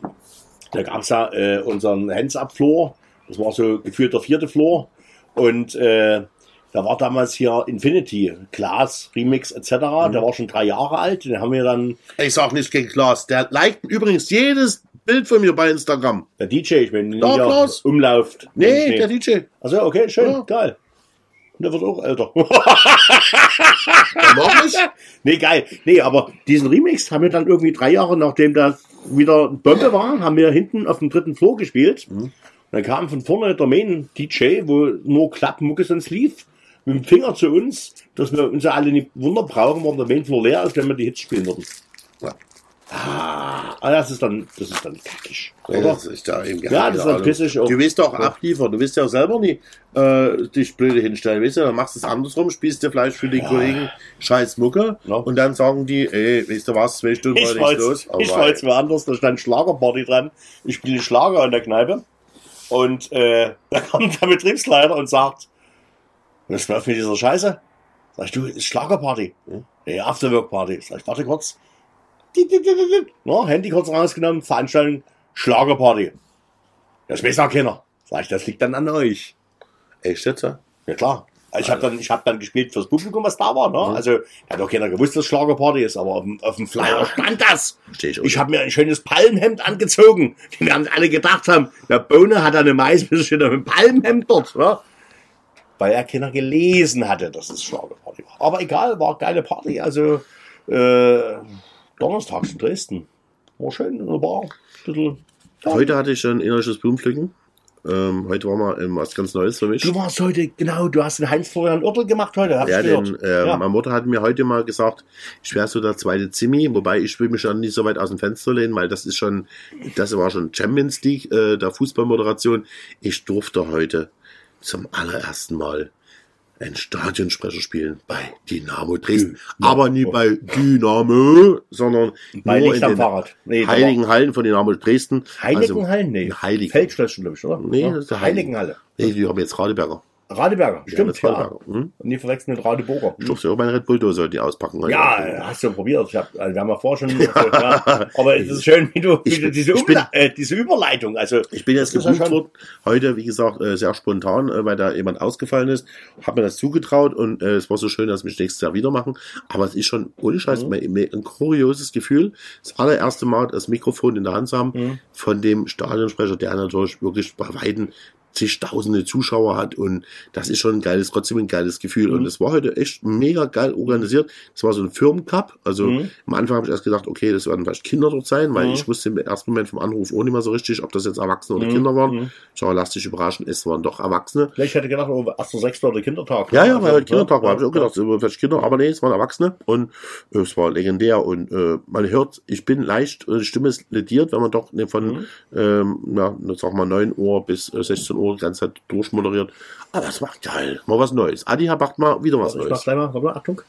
Speaker 2: da gab es ja äh, unseren Hands-Up-Floor. Das war so gefühlt der vierte Floor. Und äh, da war damals hier Infinity, Glas, Remix etc.
Speaker 3: Mhm.
Speaker 2: Der war schon drei Jahre alt. Den haben wir dann,
Speaker 3: ich sag nicht gegen Klaas. Der liked übrigens jedes Bild von mir bei Instagram.
Speaker 2: der DJ, ich bin
Speaker 3: Ja,
Speaker 2: hier
Speaker 3: Klaus.
Speaker 2: umlauft.
Speaker 3: Nee, der DJ.
Speaker 2: Also okay, schön,
Speaker 3: Ja.
Speaker 2: geil. Und der wird auch älter.
Speaker 3: Mich.
Speaker 2: Nee, geil. Nee, aber diesen Remix haben wir dann irgendwie drei Jahre, nachdem das wieder Bombe war, haben wir hinten auf dem dritten Floor gespielt.
Speaker 3: Mhm.
Speaker 2: Dann kam von vorne der Main-DJ, wo nur Klappmucke sonst lief, mit dem Finger zu uns, dass wir uns ja alle nicht Wunder brauchen, warum der Main-Floor leer ist, wenn wir die Hits spielen würden.
Speaker 3: Ja.
Speaker 2: Ah, ah, das ist dann, das ist dann kackig.
Speaker 3: Ja,
Speaker 2: Oder?
Speaker 3: das ist da eben
Speaker 2: Ja, das ist dann pissig auch.
Speaker 3: Du willst doch abliefern. Du willst ja selber nie äh, dich blöde hinstellen. Weißt du, dann machst du es andersrum, spielst dir vielleicht für die Kollegen scheiß Mucke
Speaker 2: Ja.
Speaker 3: und dann sagen die, ey, weißt du was, zwei Stunden war
Speaker 2: Ich
Speaker 3: nichts los.
Speaker 2: jetzt, ich war jetzt woanders, da stand Schlagerparty dran. Ich spiele Schlager in der Kneipe. Und äh, da kommt der Betriebsleiter und sagt, was läuft mit dieser Scheiße? Sag ich, du, ist Schlagerparty.
Speaker 3: Hm?
Speaker 2: Nee, Afterwork-Party. Sag ich, warte kurz. No, Handy kurz rausgenommen, Veranstaltung, Schlagerparty. Das weiß auch keiner. Sag ich, das liegt dann an euch.
Speaker 3: Echt jetzt? ja?
Speaker 2: Ja klar. Also Ich habe dann, ich hab dann gespielt fürs Publikum, was da war. Ne? Also hat auch keiner gewusst, dass Schlagerparty ist, aber auf dem, auf dem Flyer stand das.
Speaker 3: Versteh ich auch
Speaker 2: Ich habe mir ein schönes Palmhemd angezogen. Die werden alle gedacht haben, der Bohne hat eine Maismische mit einem Palmhemd dort. Ne? Weil er keiner gelesen hatte, dass es Schlagerparty war. Aber egal, war eine geile Party. Also äh, donnerstags in Dresden. War schön in der Bar. Bisschen, ja.
Speaker 3: Heute hatte ich schon innerisches Blumenpflücken. Ähm, heute war mal ähm, was ganz Neues für mich.
Speaker 2: Du warst heute, genau, du hast den Heinz-Florian Oertel gemacht heute.
Speaker 3: Ja, denn äh,
Speaker 2: Ja.
Speaker 3: meine Mutter hat mir heute mal gesagt, ich wäre so der zweite Zimmi, wobei ich will mich schon nicht so weit aus dem Fenster lehnen, weil das ist schon, das war schon Champions League äh, der Fußballmoderation. Ich durfte heute zum allerersten Mal ein Stadionsprecher spielen bei Dynamo Dresden. Aber nie bei Dynamo, sondern
Speaker 2: Bei
Speaker 3: nur in den.
Speaker 2: Nee,
Speaker 3: Heiligen Hallen von Dynamo Dresden.
Speaker 2: Heiligenhallen? Nee.
Speaker 3: Heiligen.
Speaker 2: Feldschlösschen, glaube ich, oder?
Speaker 3: Nee,
Speaker 2: Ja,
Speaker 3: das ist der
Speaker 2: Heiligenhalle.
Speaker 3: Nee, die haben jetzt Radeberger.
Speaker 2: Radeberger, stimmt, ja.
Speaker 3: Radeberger. Mhm.
Speaker 2: Und nie verwechseln mit Radeburger.
Speaker 3: Ich durfte auch meine Red Bull Dose die auspacken. heute.
Speaker 2: Ja, hast du probiert. Ich hab, also wir haben ja vorher schon. ja. Aber es ist schön, wie du, wie du diese,
Speaker 3: bin-
Speaker 2: äh, diese Überleitung. Also
Speaker 3: Ich bin jetzt
Speaker 2: ja
Speaker 3: gebucht
Speaker 2: schon-
Speaker 3: worden. Heute, wie gesagt, äh, sehr spontan, äh, weil da jemand ausgefallen ist. Hab mir das zugetraut und äh, es war so schön, dass wir es nächstes Jahr wieder machen. Aber es ist schon ohne Scheiß
Speaker 2: Mhm.
Speaker 3: mir- mir ein kurioses Gefühl, das allererste Mal das Mikrofon in der Hand zu haben
Speaker 2: Mhm.
Speaker 3: von dem Stadionsprecher, der natürlich wirklich bei Weiden zigtausende Zuschauer hat und das ist schon ein geiles, trotzdem ein geiles Gefühl.
Speaker 2: Mhm.
Speaker 3: Und es war heute echt mega geil organisiert. Es war so ein Firmencup. Also
Speaker 2: Mhm.
Speaker 3: am Anfang habe ich erst gedacht, okay, das werden vielleicht Kinder dort sein, weil
Speaker 2: Mhm.
Speaker 3: ich wusste im ersten Moment vom Anruf auch nicht mehr so richtig, ob das jetzt Erwachsene oder
Speaker 2: Mhm.
Speaker 3: Kinder waren.
Speaker 2: Mhm.
Speaker 3: Schau, lass dich überraschen, es waren doch Erwachsene.
Speaker 2: vielleicht hätte ich gedacht, oh, 1.6. oder Kindertag.
Speaker 3: Ja, ja,
Speaker 2: Also,
Speaker 3: weil heute Kindertag war, habe ich auch gedacht, es waren vielleicht Kinder, aber nee, es waren Erwachsene und äh, es war legendär und äh, man hört, ich bin leicht, äh, die Stimme ist lediert, wenn man doch von,
Speaker 2: Mhm.
Speaker 3: ähm, na, sag mal 9 Uhr bis äh, 16 Uhr die ganze Zeit durchmoderiert. Aber das macht geil, mal was Neues. Adi macht mal wieder was
Speaker 2: Ich mach
Speaker 3: Neues.
Speaker 2: gleich mal, mal, Achtung.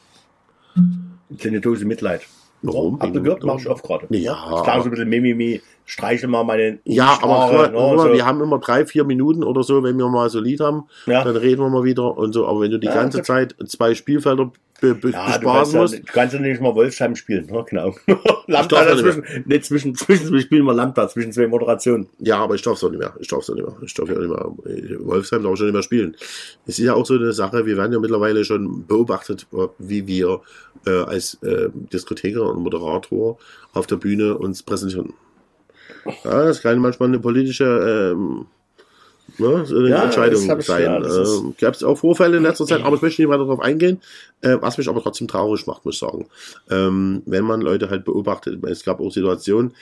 Speaker 2: Eine Dose Mitleid.
Speaker 3: Warum?
Speaker 2: Habt ihr gehört? Mach ich auf gerade.
Speaker 3: Ja.
Speaker 2: Ich klang so ein bisschen Mimimi, streichel mal meine
Speaker 3: Ja, aber
Speaker 2: Sprache,
Speaker 3: guck mal, guck mal,
Speaker 2: so.
Speaker 3: wir haben immer drei, vier Minuten oder so, wenn wir mal so Lied haben,
Speaker 2: Ja.
Speaker 3: dann reden wir mal wieder und so. Aber wenn du die
Speaker 2: Ja,
Speaker 3: ganze. Zeit zwei Spielfelder be be
Speaker 2: Ja, du kannst,
Speaker 3: bespaßen
Speaker 2: ja,
Speaker 3: musst,
Speaker 2: du kannst ja nicht mal Wolfsheim spielen, ne? genau. Lambda
Speaker 3: ja
Speaker 2: dazwischen, ne, zwischen, zwischen, wir spielen mal Lambda, zwischen zwei Moderationen.
Speaker 3: Ja, aber ich darf es auch nicht mehr. Ich darf es auch nicht mehr. Ich darf ja nicht mehr. Wolfsheim darf ich schon nicht mehr spielen. Es ist ja auch so eine Sache, wir werden ja mittlerweile schon beobachtet, wie wir äh, als äh, Diskotheker und Moderator auf der Bühne uns präsentieren. Ja, das kann manchmal eine politische ähm, ne, eine
Speaker 2: Ja,
Speaker 3: Entscheidung sein.
Speaker 2: ja,
Speaker 3: ähm, Gab es auch Vorfälle in letzter Zeit, aber ich möchte nicht weiter darauf eingehen, äh, was mich aber trotzdem traurig macht, muss ich sagen. Ähm, wenn man Leute halt beobachtet, es gab auch Situationen,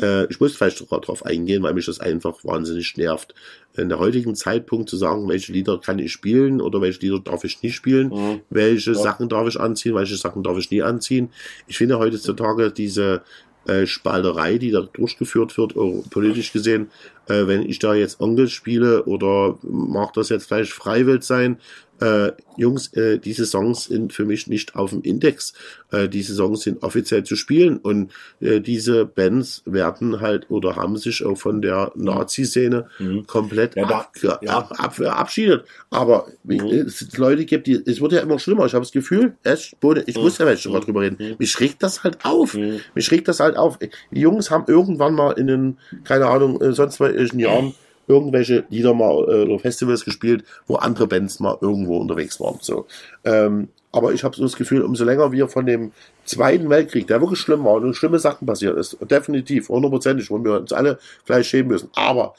Speaker 3: äh, ich muss vielleicht sogar darauf eingehen, weil mich das einfach wahnsinnig nervt. In der heutigen Zeitpunkt zu sagen, welche Lieder kann ich spielen oder welche Lieder darf ich nicht spielen,
Speaker 2: Mhm.
Speaker 3: welche Sachen darf ich anziehen, welche Sachen darf ich nie anziehen. Ich finde heutzutage diese äh, Spalterei, die da durchgeführt wird, politisch gesehen, äh, wenn ich da jetzt Onkel spiele oder mag das jetzt vielleicht freiwillig sein, äh, Jungs, äh, diese Songs sind für mich nicht auf dem Index. Äh, diese Songs sind offiziell zu spielen und äh, diese Bands werden halt oder haben sich auch von der Nazi-Szene
Speaker 2: Mhm.
Speaker 3: komplett
Speaker 2: Ja,
Speaker 3: abge
Speaker 2: ja.
Speaker 3: ab, ab, verabschiedet. Aber
Speaker 2: Mhm.
Speaker 3: es Leute gibt, die, es wird ja immer schlimmer. Ich habe das Gefühl, es, ich muss ja vielleicht sogar drüber reden. Mich regt das halt auf.
Speaker 2: Mhm.
Speaker 3: Mich regt das halt auf. Die Jungs haben irgendwann mal in den, keine Ahnung, äh, sonst welchen Jahren irgendwelche Lieder mal äh, oder Festivals gespielt, wo andere Bands mal irgendwo unterwegs waren. So. Ähm, aber ich habe so das Gefühl, umso länger wir von dem Zweiten Weltkrieg, der wirklich schlimm war und schlimme Sachen passiert ist, definitiv, hundertprozentig, wo wir uns alle vielleicht schämen müssen. Aber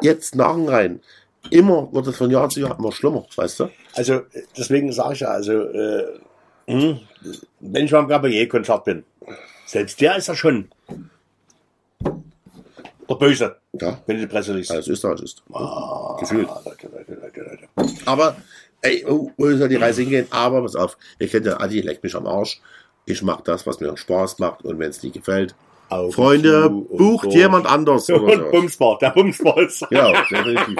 Speaker 3: jetzt nachhinein, immer wird es von Jahr zu Jahr immer schlimmer, weißt du?
Speaker 2: Also, deswegen sage ich ja, also, äh, mh, wenn ich mal am Gabriel-Konzert bin, selbst der ist ja schon der Böse,
Speaker 3: Ja,
Speaker 2: wenn du die Presse liest.
Speaker 3: als Österreich ist.
Speaker 2: Ah,
Speaker 3: gefühlt.
Speaker 2: Leute, Leute, Leute, Leute.
Speaker 3: Aber, ey, oh, wo soll die Reise hingehen? Aber, pass auf, ihr kennt ja Adi, leckt mich am Arsch. Ich mache das, was mir Spaß macht und wenn es nicht gefällt,
Speaker 2: Augen
Speaker 3: Freunde, bucht
Speaker 2: durch.
Speaker 3: jemand anders oder
Speaker 2: Und
Speaker 3: so.
Speaker 2: Bumsbar, der ist.
Speaker 3: Genau, definitiv.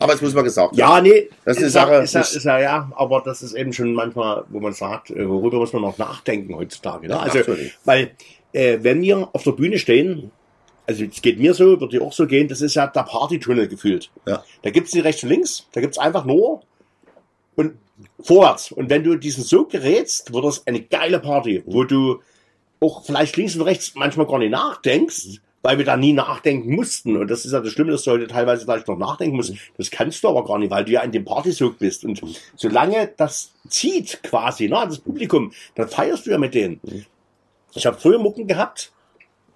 Speaker 3: Aber es muss mal gesagt werden.
Speaker 2: Ja, nee.
Speaker 3: Das ist
Speaker 2: ist
Speaker 3: eine Sache,
Speaker 2: Ja, ist, ja, ist ja, ja, aber das ist eben schon manchmal, wo man sagt, äh, worüber muss man noch nachdenken heutzutage. Ne? Also,
Speaker 3: Natürlich.
Speaker 2: weil, äh, wenn wir auf der Bühne stehen, also es geht mir so, wird dir auch so gehen, das ist ja der Partytunnel gefühlt.
Speaker 3: Ja.
Speaker 2: Da gibt's die rechts und links, da gibt's einfach nur und vorwärts. Und wenn du diesen Sog gerätst, wird das eine geile Party, wo du auch vielleicht links und rechts manchmal gar nicht nachdenkst, weil wir da nie nachdenken mussten. Und das ist ja das Schlimme, dass du heute teilweise vielleicht noch nachdenken musst. Das kannst du aber gar nicht, weil du ja in dem Partysog bist. Und solange das zieht quasi, ne, das Publikum, dann feierst du ja mit denen. Ich habe früher Mucken gehabt,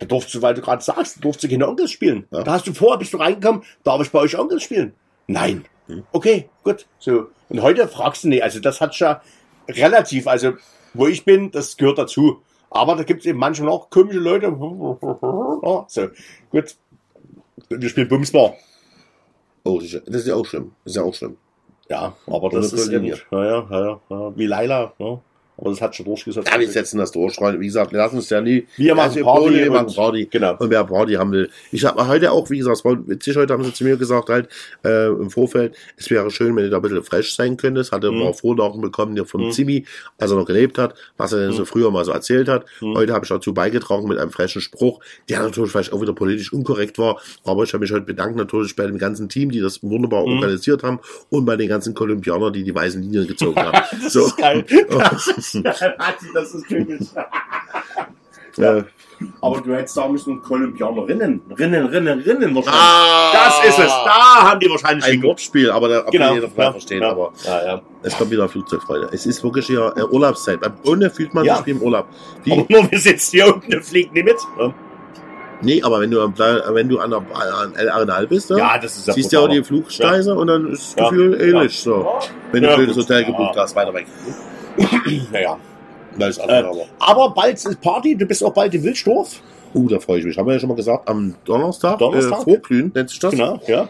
Speaker 2: da durfst du, weil du gerade sagst, da durfst du keine Onkels spielen.
Speaker 3: Ja.
Speaker 2: Da hast du vorher, bist du reingekommen, darf ich bei euch Onkels spielen? Nein. Okay, gut. So. Und heute fragst du nicht. Also das hat ja relativ, also wo ich bin, das gehört dazu. Aber da gibt es eben manchmal auch komische Leute. Ja, so, gut. Wir spielen Bumsbar.
Speaker 3: Oh, das ist ja- das auch schlimm. Das ist ja auch schlimm.
Speaker 2: Ja, aber das ist eben, ja, ja, ja, ja, wie Laila. Ja. Aber das hat schon durchgesetzt.
Speaker 3: Ja, wir setzen das durch, Freunde. Wie gesagt, wir lassen uns ja nie.
Speaker 2: Wir machen
Speaker 3: Also,
Speaker 2: Party
Speaker 3: wir machen
Speaker 2: und-
Speaker 3: Party.
Speaker 2: genau.
Speaker 3: Und wer Party haben will. Ich habe heute auch, wie gesagt, es war witzig, heute haben sie zu mir gesagt, halt, äh, im Vorfeld, es wäre schön, wenn du da ein bisschen fresh sein könntest. Hatte
Speaker 2: Mhm.
Speaker 3: mhm. auch Vorlagen bekommen hier vom Zimi, als er noch gelebt hat, was er denn
Speaker 2: Mhm.
Speaker 3: so früher mal so erzählt hat. Heute habe ich dazu beigetragen mit einem freshen Spruch, der natürlich vielleicht auch wieder politisch unkorrekt war. Aber ich habe mich heute bedankt natürlich bei dem ganzen Team, die das wunderbar
Speaker 2: Mhm.
Speaker 3: organisiert haben und bei den ganzen Kolumbianern, die die weißen Linien gezogen haben.
Speaker 2: Das
Speaker 3: so.
Speaker 2: ist geil. Das ist, das ist typisch.
Speaker 3: Äh,
Speaker 2: Aber du hättest sagen müssen, Kolumbianerinnen. Rinnen, Rinnen, Rinnen wahrscheinlich.
Speaker 3: Ah!
Speaker 2: das ist es. Da haben die wahrscheinlich
Speaker 3: ein Wortspiel, aber da
Speaker 2: Genau.
Speaker 3: kann jeder frei
Speaker 2: Ja,
Speaker 3: verstehen.
Speaker 2: ja.
Speaker 3: Aber
Speaker 2: Ja, ja.
Speaker 3: es kommt wieder Flugzeugfreude. Es ist wirklich hier äh, Urlaubszeit. Beim Ohne fühlt man
Speaker 2: Ja.
Speaker 3: sich wie im Urlaub. Wie,
Speaker 2: Aber nur wir sitzen hier unten und fliegen nicht mit. Ja,
Speaker 3: nee, aber wenn du, am, wenn du an der an El Arenal bist, ja,
Speaker 2: Ja, das ist ja
Speaker 3: siehst du ja auch die. Flugsteise und dann ist das
Speaker 2: Ja.
Speaker 3: Gefühl ähnlich.
Speaker 2: Ja.
Speaker 3: So. Wenn du
Speaker 2: Ja,
Speaker 3: ein blödes. Hotel
Speaker 2: Ja.
Speaker 3: gebucht hast, weiter weg.
Speaker 2: Naja.
Speaker 3: Da ist
Speaker 2: Äh,
Speaker 3: aber.
Speaker 2: aber bald ist Party, du bist auch bald in Wilsdorf.
Speaker 3: Uh, da freue ich mich. Haben wir ja schon mal gesagt, am Donnerstag,
Speaker 2: Donnerstag?
Speaker 3: Äh, Vorglühen nennt sich das.
Speaker 2: Genau, ja.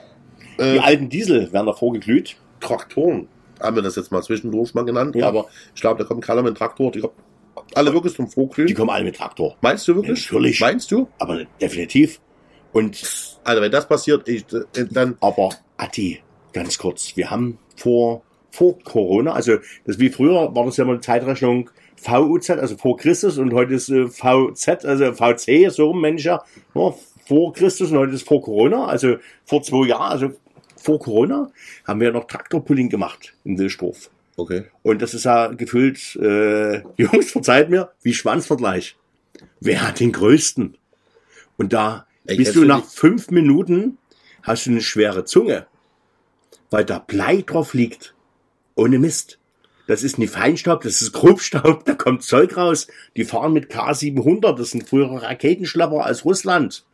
Speaker 3: Äh,
Speaker 2: Die alten Diesel werden davor geglüht.
Speaker 3: Traktoren. Haben wir das jetzt mal zwischendurch mal genannt.
Speaker 2: Ja.
Speaker 3: Aber ich glaube, da kommt keiner mit dem Traktor. Die kommen alle wirklich zum Vorglühen.
Speaker 2: Die kommen alle mit Traktor.
Speaker 3: Meinst du wirklich?
Speaker 2: Natürlich.
Speaker 3: Meinst du?
Speaker 2: Aber definitiv. Und
Speaker 3: Also wenn das passiert, ich, äh, dann
Speaker 2: Aber Atti, ganz kurz, wir haben vor, vor Corona, also das wie früher war das ja mal eine Zeitrechnung VUZ, also vor Christus und heute ist äh, VZ, also VC, so rum Mensch ja, ja, vor Christus und heute ist vor Corona, also vor zwei Jahren, also vor Corona haben wir noch Traktorpulling gemacht in Wilsdorf.
Speaker 3: okay.
Speaker 2: Und das ist ja gefühlt, äh, Jungs, verzeiht mir, wie Schwanzvergleich. Wer hat den größten? Und da
Speaker 3: Ey,
Speaker 2: bist du nach fünf Minuten, hast du eine schwere Zunge, weil da Blei drauf liegt. Ohne Mist. Das ist nicht Feinstaub, das ist Grobstaub, da kommt Zeug raus. Die fahren mit K700, das sind frühere Raketenschlepper aus Russland.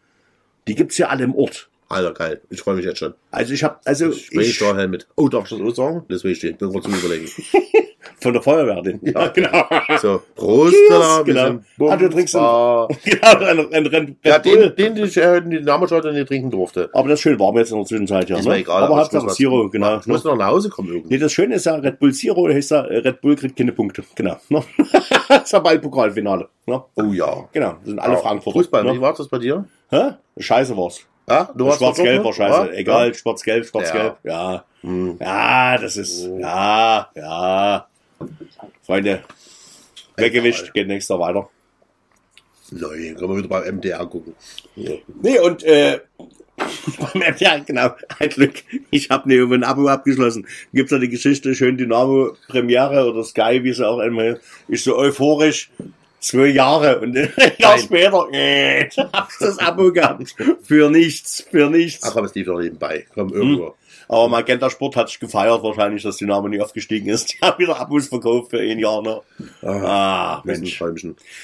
Speaker 2: Die gibt's ja alle im Ort.
Speaker 3: Alter, geil. Ich freue mich jetzt schon.
Speaker 2: Also ich habe also
Speaker 3: Ich
Speaker 2: ich,
Speaker 3: da mit. Oh, darf ich das auch sagen? Das will ich dir. Bin kurz zum Überlegen.
Speaker 2: von der Feuerwehr, den. Ja, genau.
Speaker 3: So, Prost, wir
Speaker 2: genau. Ah, du trinkst einen-
Speaker 3: Bumba.
Speaker 2: genau, ein, ein, ein,
Speaker 3: Ja, den, den, den ich äh, den Namen schon nicht trinken durfte.
Speaker 2: Aber das ist schön warm jetzt in der Zwischenzeit, ja.
Speaker 3: Ist
Speaker 2: ne?
Speaker 3: mir egal.
Speaker 2: aber Hauptsache Zero, genau.
Speaker 3: Ich muss noch nach Hause kommen irgendwie.
Speaker 2: Nee, das Schöne ist ja, Red Bull Zero heißt ja, äh, Red Bull kriegt keine Punkte. Genau. Ne? das ist ja bald Pokalfinale. Ne?
Speaker 3: Oh ja.
Speaker 2: Genau, das sind alle
Speaker 3: Ja,
Speaker 2: Frankfurter.
Speaker 3: Fußball, wie
Speaker 2: Ne?
Speaker 3: war das bei dir?
Speaker 2: Hä? Scheiße war's.
Speaker 3: Ja, du warst
Speaker 2: Schwarz-Gelb war
Speaker 3: verzogen?
Speaker 2: scheiße.
Speaker 3: Ja?
Speaker 2: Egal, schwarz-gelb, schwarz-gelb. Ja.
Speaker 3: Hm.
Speaker 2: Ja, das ist, ja, ja. Freunde, weggewischt, geht nächster weiter.
Speaker 3: Nein, können wir wieder beim MDR gucken.
Speaker 2: Nee, und äh, beim MDR, genau, ein Glück. Ich habe ne, ein Abo abgeschlossen. Gibt's da die Geschichte, schön Dynamo Premiere oder Sky, wie sie auch immer, ist so euphorisch. Zwei Jahre und ein Jahr später äh, hab's das Abo gehabt. Für nichts, für nichts.
Speaker 3: Ach, aber es lief doch nebenbei. Komm, irgendwo.
Speaker 2: Aber Magenta Sport hat sich gefeiert wahrscheinlich, dass Dynamo nicht aufgestiegen ist. Die haben wieder Abos verkauft für ein Jahr. Ne? Ah,
Speaker 3: ein
Speaker 2: Mensch.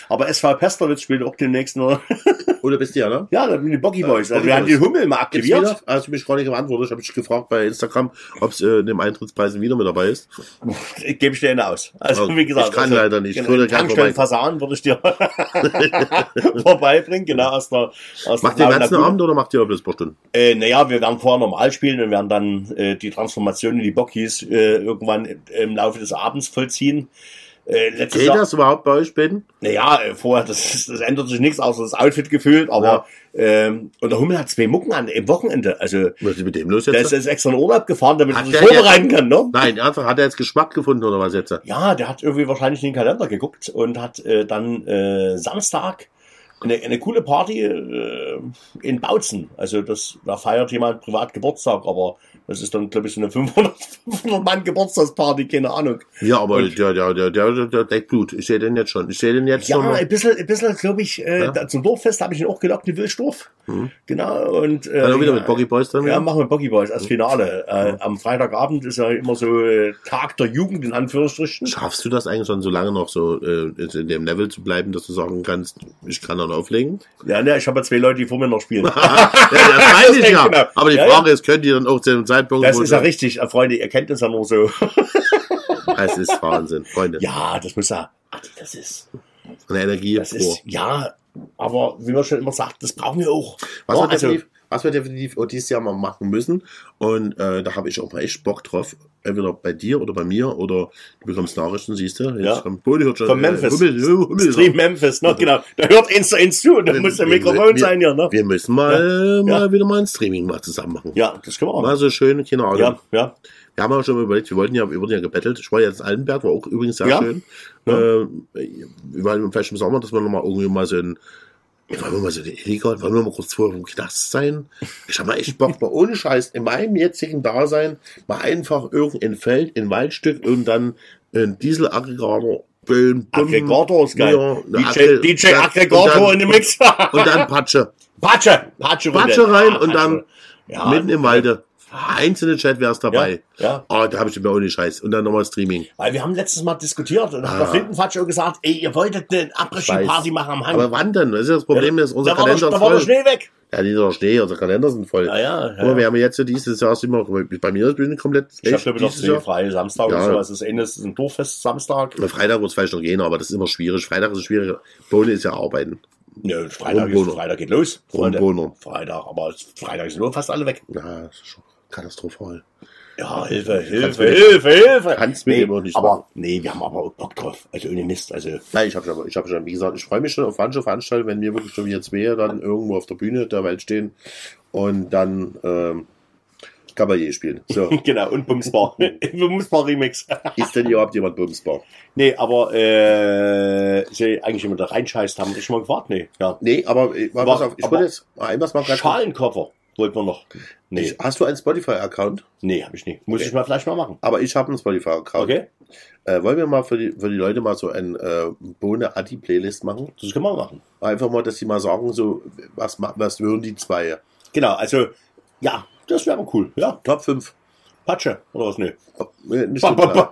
Speaker 2: Aber SV Pesterwitz spielt auch demnächst noch.
Speaker 3: Oder bist du ja, ne?
Speaker 2: Ja, da sind die Boggy Boys. Also
Speaker 3: Boggy
Speaker 2: wir haben die. Hummel mal aktiviert.
Speaker 3: Hast du mich gar nicht geantwortet. Ich habe dich gefragt bei Instagram, ob es äh, in dem Eintrittspreisen wieder mit dabei ist.
Speaker 2: Gebe ich dir eine aus. Also
Speaker 3: Oh,
Speaker 2: wie gesagt,
Speaker 3: ich kann
Speaker 2: also,
Speaker 3: leider nicht. Ich würde
Speaker 2: einen
Speaker 3: gern
Speaker 2: Tankstellen Fasan würde ich dir vorbeibringen, genau aus der aus
Speaker 3: Macht ihr den ganzen. Abend oder macht ihr auch bloß ein paar Stunden?
Speaker 2: Äh, naja, wir werden vorher normal spielen und werden dann äh, die Transformation in die Bockies äh, irgendwann im Laufe des Abends vollziehen. Äh,
Speaker 3: Geht
Speaker 2: Jahr,
Speaker 3: das überhaupt bei euch beiden?
Speaker 2: naja, äh, vorher, das, das ändert sich nichts, außer das Outfit gefühlt, aber ähm, und der Hummel hat zwei Mucken an im Wochenende. Also
Speaker 3: Was ist mit dem los
Speaker 2: der
Speaker 3: jetzt?
Speaker 2: ist jetzt extra in Urlaub gefahren, damit er
Speaker 3: Hat
Speaker 2: sich
Speaker 3: der
Speaker 2: vorbereiten kann, ne?
Speaker 3: Nein, ernsthaft, hat er jetzt Geschmack gefunden oder was jetzt?
Speaker 2: Ja, der hat irgendwie wahrscheinlich in den Kalender geguckt und hat äh, dann äh, Samstag eine, eine coole Party äh, in Bautzen. Also das, da feiert jemand privat Geburtstag, aber das ist dann, glaube ich, so eine 500, 500 Mann Geburtstagsparty, keine Ahnung.
Speaker 3: Ja, aber
Speaker 2: Und-
Speaker 3: der, der, der, der, deckt Blut. Ich sehe den jetzt schon. Ich sehe den jetzt
Speaker 2: Ja,
Speaker 3: schon.
Speaker 2: ein bisschen, ein bisschen glaube ich, äh,
Speaker 3: Ja.
Speaker 2: zum Dorffest habe ich ihn auch gelockt, in Wilsdorf. Genau, und äh,
Speaker 3: Dann auch wieder
Speaker 2: ja,
Speaker 3: mit Boggy Boys dann?
Speaker 2: Ja, machen wir Boggy Boys als Finale. Äh, am Freitagabend ist ja immer so äh, Tag der Jugend, in Anführungsstrichen.
Speaker 3: Schaffst du das eigentlich schon so lange noch so äh, in dem Level zu bleiben, dass du sagen kannst, ich kann dann auflegen?
Speaker 2: Ja, ne, ich habe ja zwei Leute, die vor mir noch spielen.
Speaker 3: ja, das weiß ich ja.
Speaker 2: Genau.
Speaker 3: Aber die
Speaker 2: Ja,
Speaker 3: Frage ist, könnt ihr dann auch zu Zeitpunkt,
Speaker 2: Das ist ja richtig, äh, Freunde, ihr kennt das ja nur so.
Speaker 3: es ist Wahnsinn, Freunde.
Speaker 2: ja, das muss ja, das ist,
Speaker 3: Eine Energie
Speaker 2: das ist, ja, aber wie man schon immer sagt, das brauchen wir auch.
Speaker 3: Was,
Speaker 2: Ja,
Speaker 3: wir
Speaker 2: also,
Speaker 3: definitiv, was wir definitiv auch dieses Jahr mal machen müssen, und äh, da habe ich auch mal echt Bock drauf, entweder bei dir oder bei mir oder du bekommst Nachrichten, siehst du? Jetzt
Speaker 2: Ja.
Speaker 3: kommt Boni hört schon,
Speaker 2: Von
Speaker 3: äh,
Speaker 2: Memphis.
Speaker 3: Hummel, Hummel,
Speaker 2: Stream Memphis, ne? Genau. Da hört eins zu eins zu und da muss der Mikrofon
Speaker 3: wir-
Speaker 2: sein, ja, ne?
Speaker 3: Wir müssen mal,
Speaker 2: Ja.
Speaker 3: mal wieder mal ein Streaming mal zusammen machen.
Speaker 2: Ja, das können wir
Speaker 3: Mal
Speaker 2: auch.
Speaker 3: so schön, keine Ahnung.
Speaker 2: Ja, ja.
Speaker 3: Wir haben auch schon mal überlegt, wir wollten ja, wir wurden ja gebettelt. Ich war jetzt in Altenberg, war auch übrigens sehr
Speaker 2: Ja.
Speaker 3: schön.
Speaker 2: Ja.
Speaker 3: Äh, wir waren vielleicht im Sommer, dass wir nochmal irgendwie mal so ein, wollen wir mal so den illegal, wollen wir mal kurz vor dem Knast sein? Ich hab mal echt Bock, mal ohne Scheiß, in meinem jetzigen Dasein, mal einfach irgendein Feld, ein Waldstück und dann ein Dieselaggregator, Bum,
Speaker 2: Aggregator ist geil.
Speaker 3: Ja,
Speaker 2: DJ, DJ
Speaker 3: dann-
Speaker 2: Aggregator
Speaker 3: und
Speaker 2: in
Speaker 3: dann-
Speaker 2: den Mix.
Speaker 3: Und dann Patsche.
Speaker 2: Patsche. Patsche.
Speaker 3: Patsche rein
Speaker 2: Ja,
Speaker 3: und dann
Speaker 2: Ja,
Speaker 3: mitten im Walde. Einzelne Chat wär's dabei.
Speaker 2: Ja, ja.
Speaker 3: Oh, da habe ich mir ohne Scheiß. Und dann nochmal Streaming.
Speaker 2: Weil wir haben letztes Mal diskutiert und hat
Speaker 3: Ah.
Speaker 2: der Flintenfatsch auch gesagt, ey, ihr wolltet eine
Speaker 3: weiß.
Speaker 2: machen am Hang.
Speaker 3: Aber wann denn? Das ist ja das Problem, dass unser
Speaker 2: da
Speaker 3: Kalender
Speaker 2: da
Speaker 3: ist
Speaker 2: war der
Speaker 3: voll.
Speaker 2: Schnee weg.
Speaker 3: Ja, dieser Schnee, unsere Kalender sind voll.
Speaker 2: Ja, ja, ja.
Speaker 3: wir haben jetzt so dieses Jahr wir, bei mir ist es komplett
Speaker 2: Ich habe glaube ich noch frei Samstag
Speaker 3: Ja.
Speaker 2: oder so. Also das Ende ist ein Dorffest Samstag.
Speaker 3: Na, Freitag wird es vielleicht noch gehen, aber das ist immer schwierig. Freitag ist schwierig. Bohne ist ja arbeiten.
Speaker 2: Nö, Freitag, ist. Freitag geht los.
Speaker 3: Rumbohner.
Speaker 2: Freitag, aber es- Freitag sind nur fast alle weg.
Speaker 3: Ja, das ist schon katastrophal.
Speaker 2: Ja, Hilfe, Hilfe, Hilfe, Hilfe.
Speaker 3: Kannst mir
Speaker 2: nee,
Speaker 3: immer nicht
Speaker 2: aber
Speaker 3: machen.
Speaker 2: nee, wir haben aber auch Bock drauf. Also ohne Mist. Also
Speaker 3: Nein, ich habe schon, ich habe schon, wie gesagt, ich freue mich schon auf manche Veranstaltungen, wenn wir wirklich schon wir zwei dann irgendwo auf der Bühne der Welt stehen und dann ähm, Kabarett spielen. So,
Speaker 2: genau, und Bumsbar. Bumsbar Remix.
Speaker 3: ist denn überhaupt jemand Bumsbar?
Speaker 2: nee, aber äh, sie eigentlich immer da reinscheißt, haben wir schon mal gefragt? Nee, ja.
Speaker 3: Nee, aber äh,
Speaker 2: Aber-
Speaker 3: pass auf, ich
Speaker 2: aber-
Speaker 3: wollte jetzt mal etwas mal ganz
Speaker 2: Schalenkoffer wollten wir noch. Nee,
Speaker 3: Ich, hast du einen Spotify-Account?
Speaker 2: nee, habe ich nicht. Muss
Speaker 3: Okay.
Speaker 2: ich mal vielleicht mal machen.
Speaker 3: Aber ich habe einen Spotify-Account.
Speaker 2: Okay,
Speaker 3: Äh, wollen wir mal für die, für die Leute mal so ein äh, Bohne Adi Playlist machen?
Speaker 2: das können wir machen.
Speaker 3: Einfach mal, dass sie mal sagen, so, was, was hören die zwei?
Speaker 2: Genau, also, ja, das wäre cool. Ja,
Speaker 3: Top 5.
Speaker 2: Patsche, oder was? Nee.
Speaker 3: Äh, nicht
Speaker 2: Ba- ba-.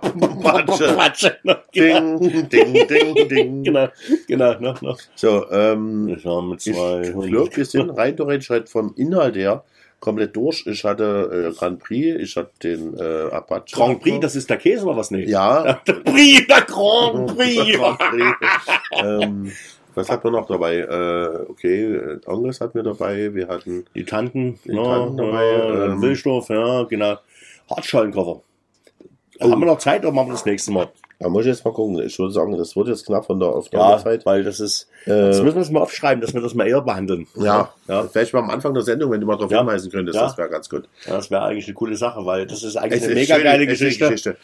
Speaker 2: Patsche. Patsche. ne, Genau,
Speaker 3: Ding, ding, ding, ding.
Speaker 2: genau, genau. Ne, ne.
Speaker 3: So, ähm,
Speaker 2: Ich war mit zwei.
Speaker 3: glaube, wir sind rein theoretisch halt vom Inhalt her komplett durch. Ich hatte äh, Grand Prix, ich hatte den äh, Apache.
Speaker 2: Grand Prix, das ist der Käse oder was? Nee.
Speaker 3: Ja.
Speaker 2: Der Prix, der Grand Prix.
Speaker 3: Grand Prix. ähm, was hatten wir noch dabei? Äh, okay, äh, Angus hatten wir dabei. Wir hatten
Speaker 2: Die Tanten,
Speaker 3: Die
Speaker 2: ja,
Speaker 3: Tanten dabei,
Speaker 2: ja,
Speaker 3: ähm,
Speaker 2: Wildstoff, ja, genau. Hartschalenkoffer.
Speaker 3: Oh.
Speaker 2: Haben wir noch Zeit oder machen wir das nächste Mal?
Speaker 3: Da muss ich jetzt mal gucken. Ich würde sagen, das wird jetzt knapp von der
Speaker 2: Ja,
Speaker 3: Aufnahmezeit.
Speaker 2: weil das ist, das
Speaker 3: Äh,
Speaker 2: müssen wir uns mal aufschreiben, dass wir das mal eher behandeln.
Speaker 3: ja,
Speaker 2: ja.
Speaker 3: vielleicht mal am Anfang der Sendung, wenn du mal darauf
Speaker 2: Ja.
Speaker 3: hinweisen könntest,
Speaker 2: Ja.
Speaker 3: das wäre ganz gut.
Speaker 2: Ja, das wäre eigentlich eine coole Sache, weil das ist eigentlich
Speaker 3: Es
Speaker 2: eine
Speaker 3: ist
Speaker 2: mega
Speaker 3: schöne-
Speaker 2: geile
Speaker 3: eine
Speaker 2: Geschichte.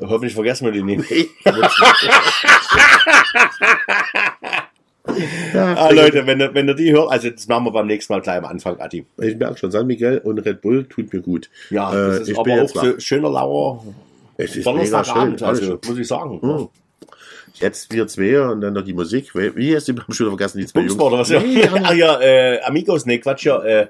Speaker 2: Hoffentlich vergessen wir die nicht.
Speaker 3: ja,
Speaker 2: Ah, Leute, wenn ihr, wenn ihr die hört, also das machen wir beim nächsten Mal gleich am Anfang, Adi.
Speaker 3: Ich merke schon, San Miguel und Red Bull tut mir gut.
Speaker 2: Ja,
Speaker 3: Äh,
Speaker 2: das ist
Speaker 3: ich
Speaker 2: aber
Speaker 3: bin
Speaker 2: auch so schöner lauer
Speaker 3: Es ist.
Speaker 2: Donnerstagabend, also muss ich sagen.
Speaker 3: Mhm. Jetzt wir zwei und dann noch die Musik. Wie heißt die? Ich schon vergessen, die zwei Jungs.
Speaker 2: Was? Ja.
Speaker 3: Nee,
Speaker 2: ja, äh, Amigos, nee, Quatsch, ja, äh,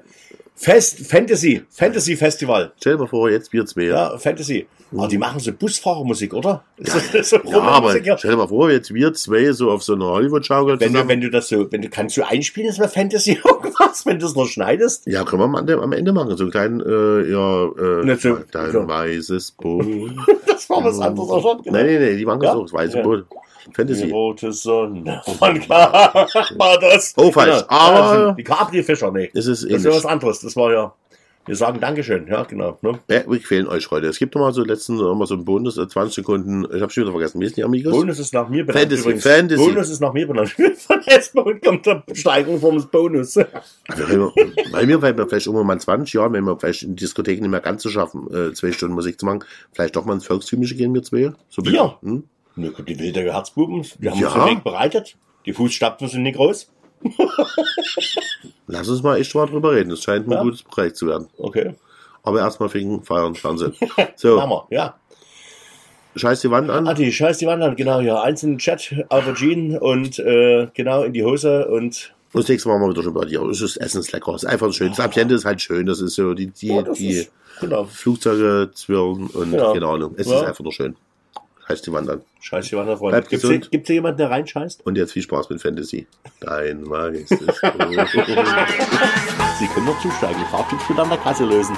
Speaker 2: Fest, Fantasy, Fantasy Festival.
Speaker 3: Stell dir mal vor, jetzt wir zwei.
Speaker 2: Ja, Fantasy. Aber die machen so Busfahrermusik, oder? Ja, so
Speaker 3: Ja, aber stell dir mal vor, jetzt wir zwei so auf so einer Hollywood-Schaukel
Speaker 2: Wenn du, wenn du das so, wenn du kannst du einspielen, das wäre Fantasy irgendwas, wenn du es noch schneidest.
Speaker 3: Ja, können wir am Ende, am Ende machen. So ein kleinen, äh, ja, äh,
Speaker 2: so-
Speaker 3: dein
Speaker 2: so.
Speaker 3: weißes Boot.
Speaker 2: Das war was anderes auch schon. genau.
Speaker 3: nee, nee, nee, die machen
Speaker 2: Ja?
Speaker 3: das auch. Das weiße
Speaker 2: Ja.
Speaker 3: Boot.
Speaker 2: Die
Speaker 3: Fantasy.
Speaker 2: rote Sonne. Klar war das?
Speaker 3: Oh, falsch.
Speaker 2: Genau.
Speaker 3: Aber-
Speaker 2: Ja, das sind die Capri-Fischer, nee.
Speaker 3: Es ist
Speaker 2: Das ist ja was anderes. Das war ja, wir sagen Dankeschön, ja, genau. Ne?
Speaker 3: Ja, wir quälen euch heute. Es gibt noch mal so letzten, noch mal so einen Bonus, äh, 20 Sekunden. Ich habe schon wieder vergessen. Wie ist die Amigos?
Speaker 2: Bonus ist nach mir benannt.
Speaker 3: Fantasy,
Speaker 2: übrigens.
Speaker 3: Fantasy.
Speaker 2: Bonus ist nach mir benannt. Von S-Bahn kommt der Steigerung vom Bonus.
Speaker 3: Also, weil wir vielleicht irgendwann mal in 20 Jahren, wenn wir vielleicht in Diskotheken nicht mehr ganz so schaffen, äh, zwei Stunden Musik zu machen, vielleicht doch mal ins Volkstümliche gehen, wir zwei. So
Speaker 2: Wir?
Speaker 3: Hm?
Speaker 2: Ne, die wilde Herzbuben, die haben
Speaker 3: Ja.
Speaker 2: uns den Weg bereitet. Die Fußstapfen sind nicht groß.
Speaker 3: Lass uns mal echt mal drüber reden. Das scheint mir
Speaker 2: Ja.
Speaker 3: ein gutes Projekt zu werden.
Speaker 2: Okay.
Speaker 3: Aber erstmal wegen Feiern, Fernsehen. So,
Speaker 2: wir, ja.
Speaker 3: scheiß die Wand an.
Speaker 2: Adi, scheiß die Wandern, genau, ja. Eins in den Chat, Aubergine und äh, genau in die Hose und
Speaker 3: Und das nächste Mal machen wir wieder schon bei dir. Es ist Essen ist lecker. Es ist einfach schön. Das Ambiente ist halt schön. Das ist so, die, die,
Speaker 2: ja, das
Speaker 3: die
Speaker 2: ist, genau.
Speaker 3: Flugzeuge zwirren und
Speaker 2: Ja.
Speaker 3: keine Ahnung. Es
Speaker 2: Ja.
Speaker 3: ist einfach nur schön. Scheiß die Wand an.
Speaker 2: Scheiß die Wanderfreunde.
Speaker 3: Bleibt
Speaker 2: Gibt's
Speaker 3: gesund.
Speaker 2: hier, gibt's hier jemanden, der reinscheißt?
Speaker 3: Und jetzt viel Spaß mit Fantasy. Dein Brot.
Speaker 2: Sie können noch zusteigen. Fahrtüpfel an der Kasse lösen.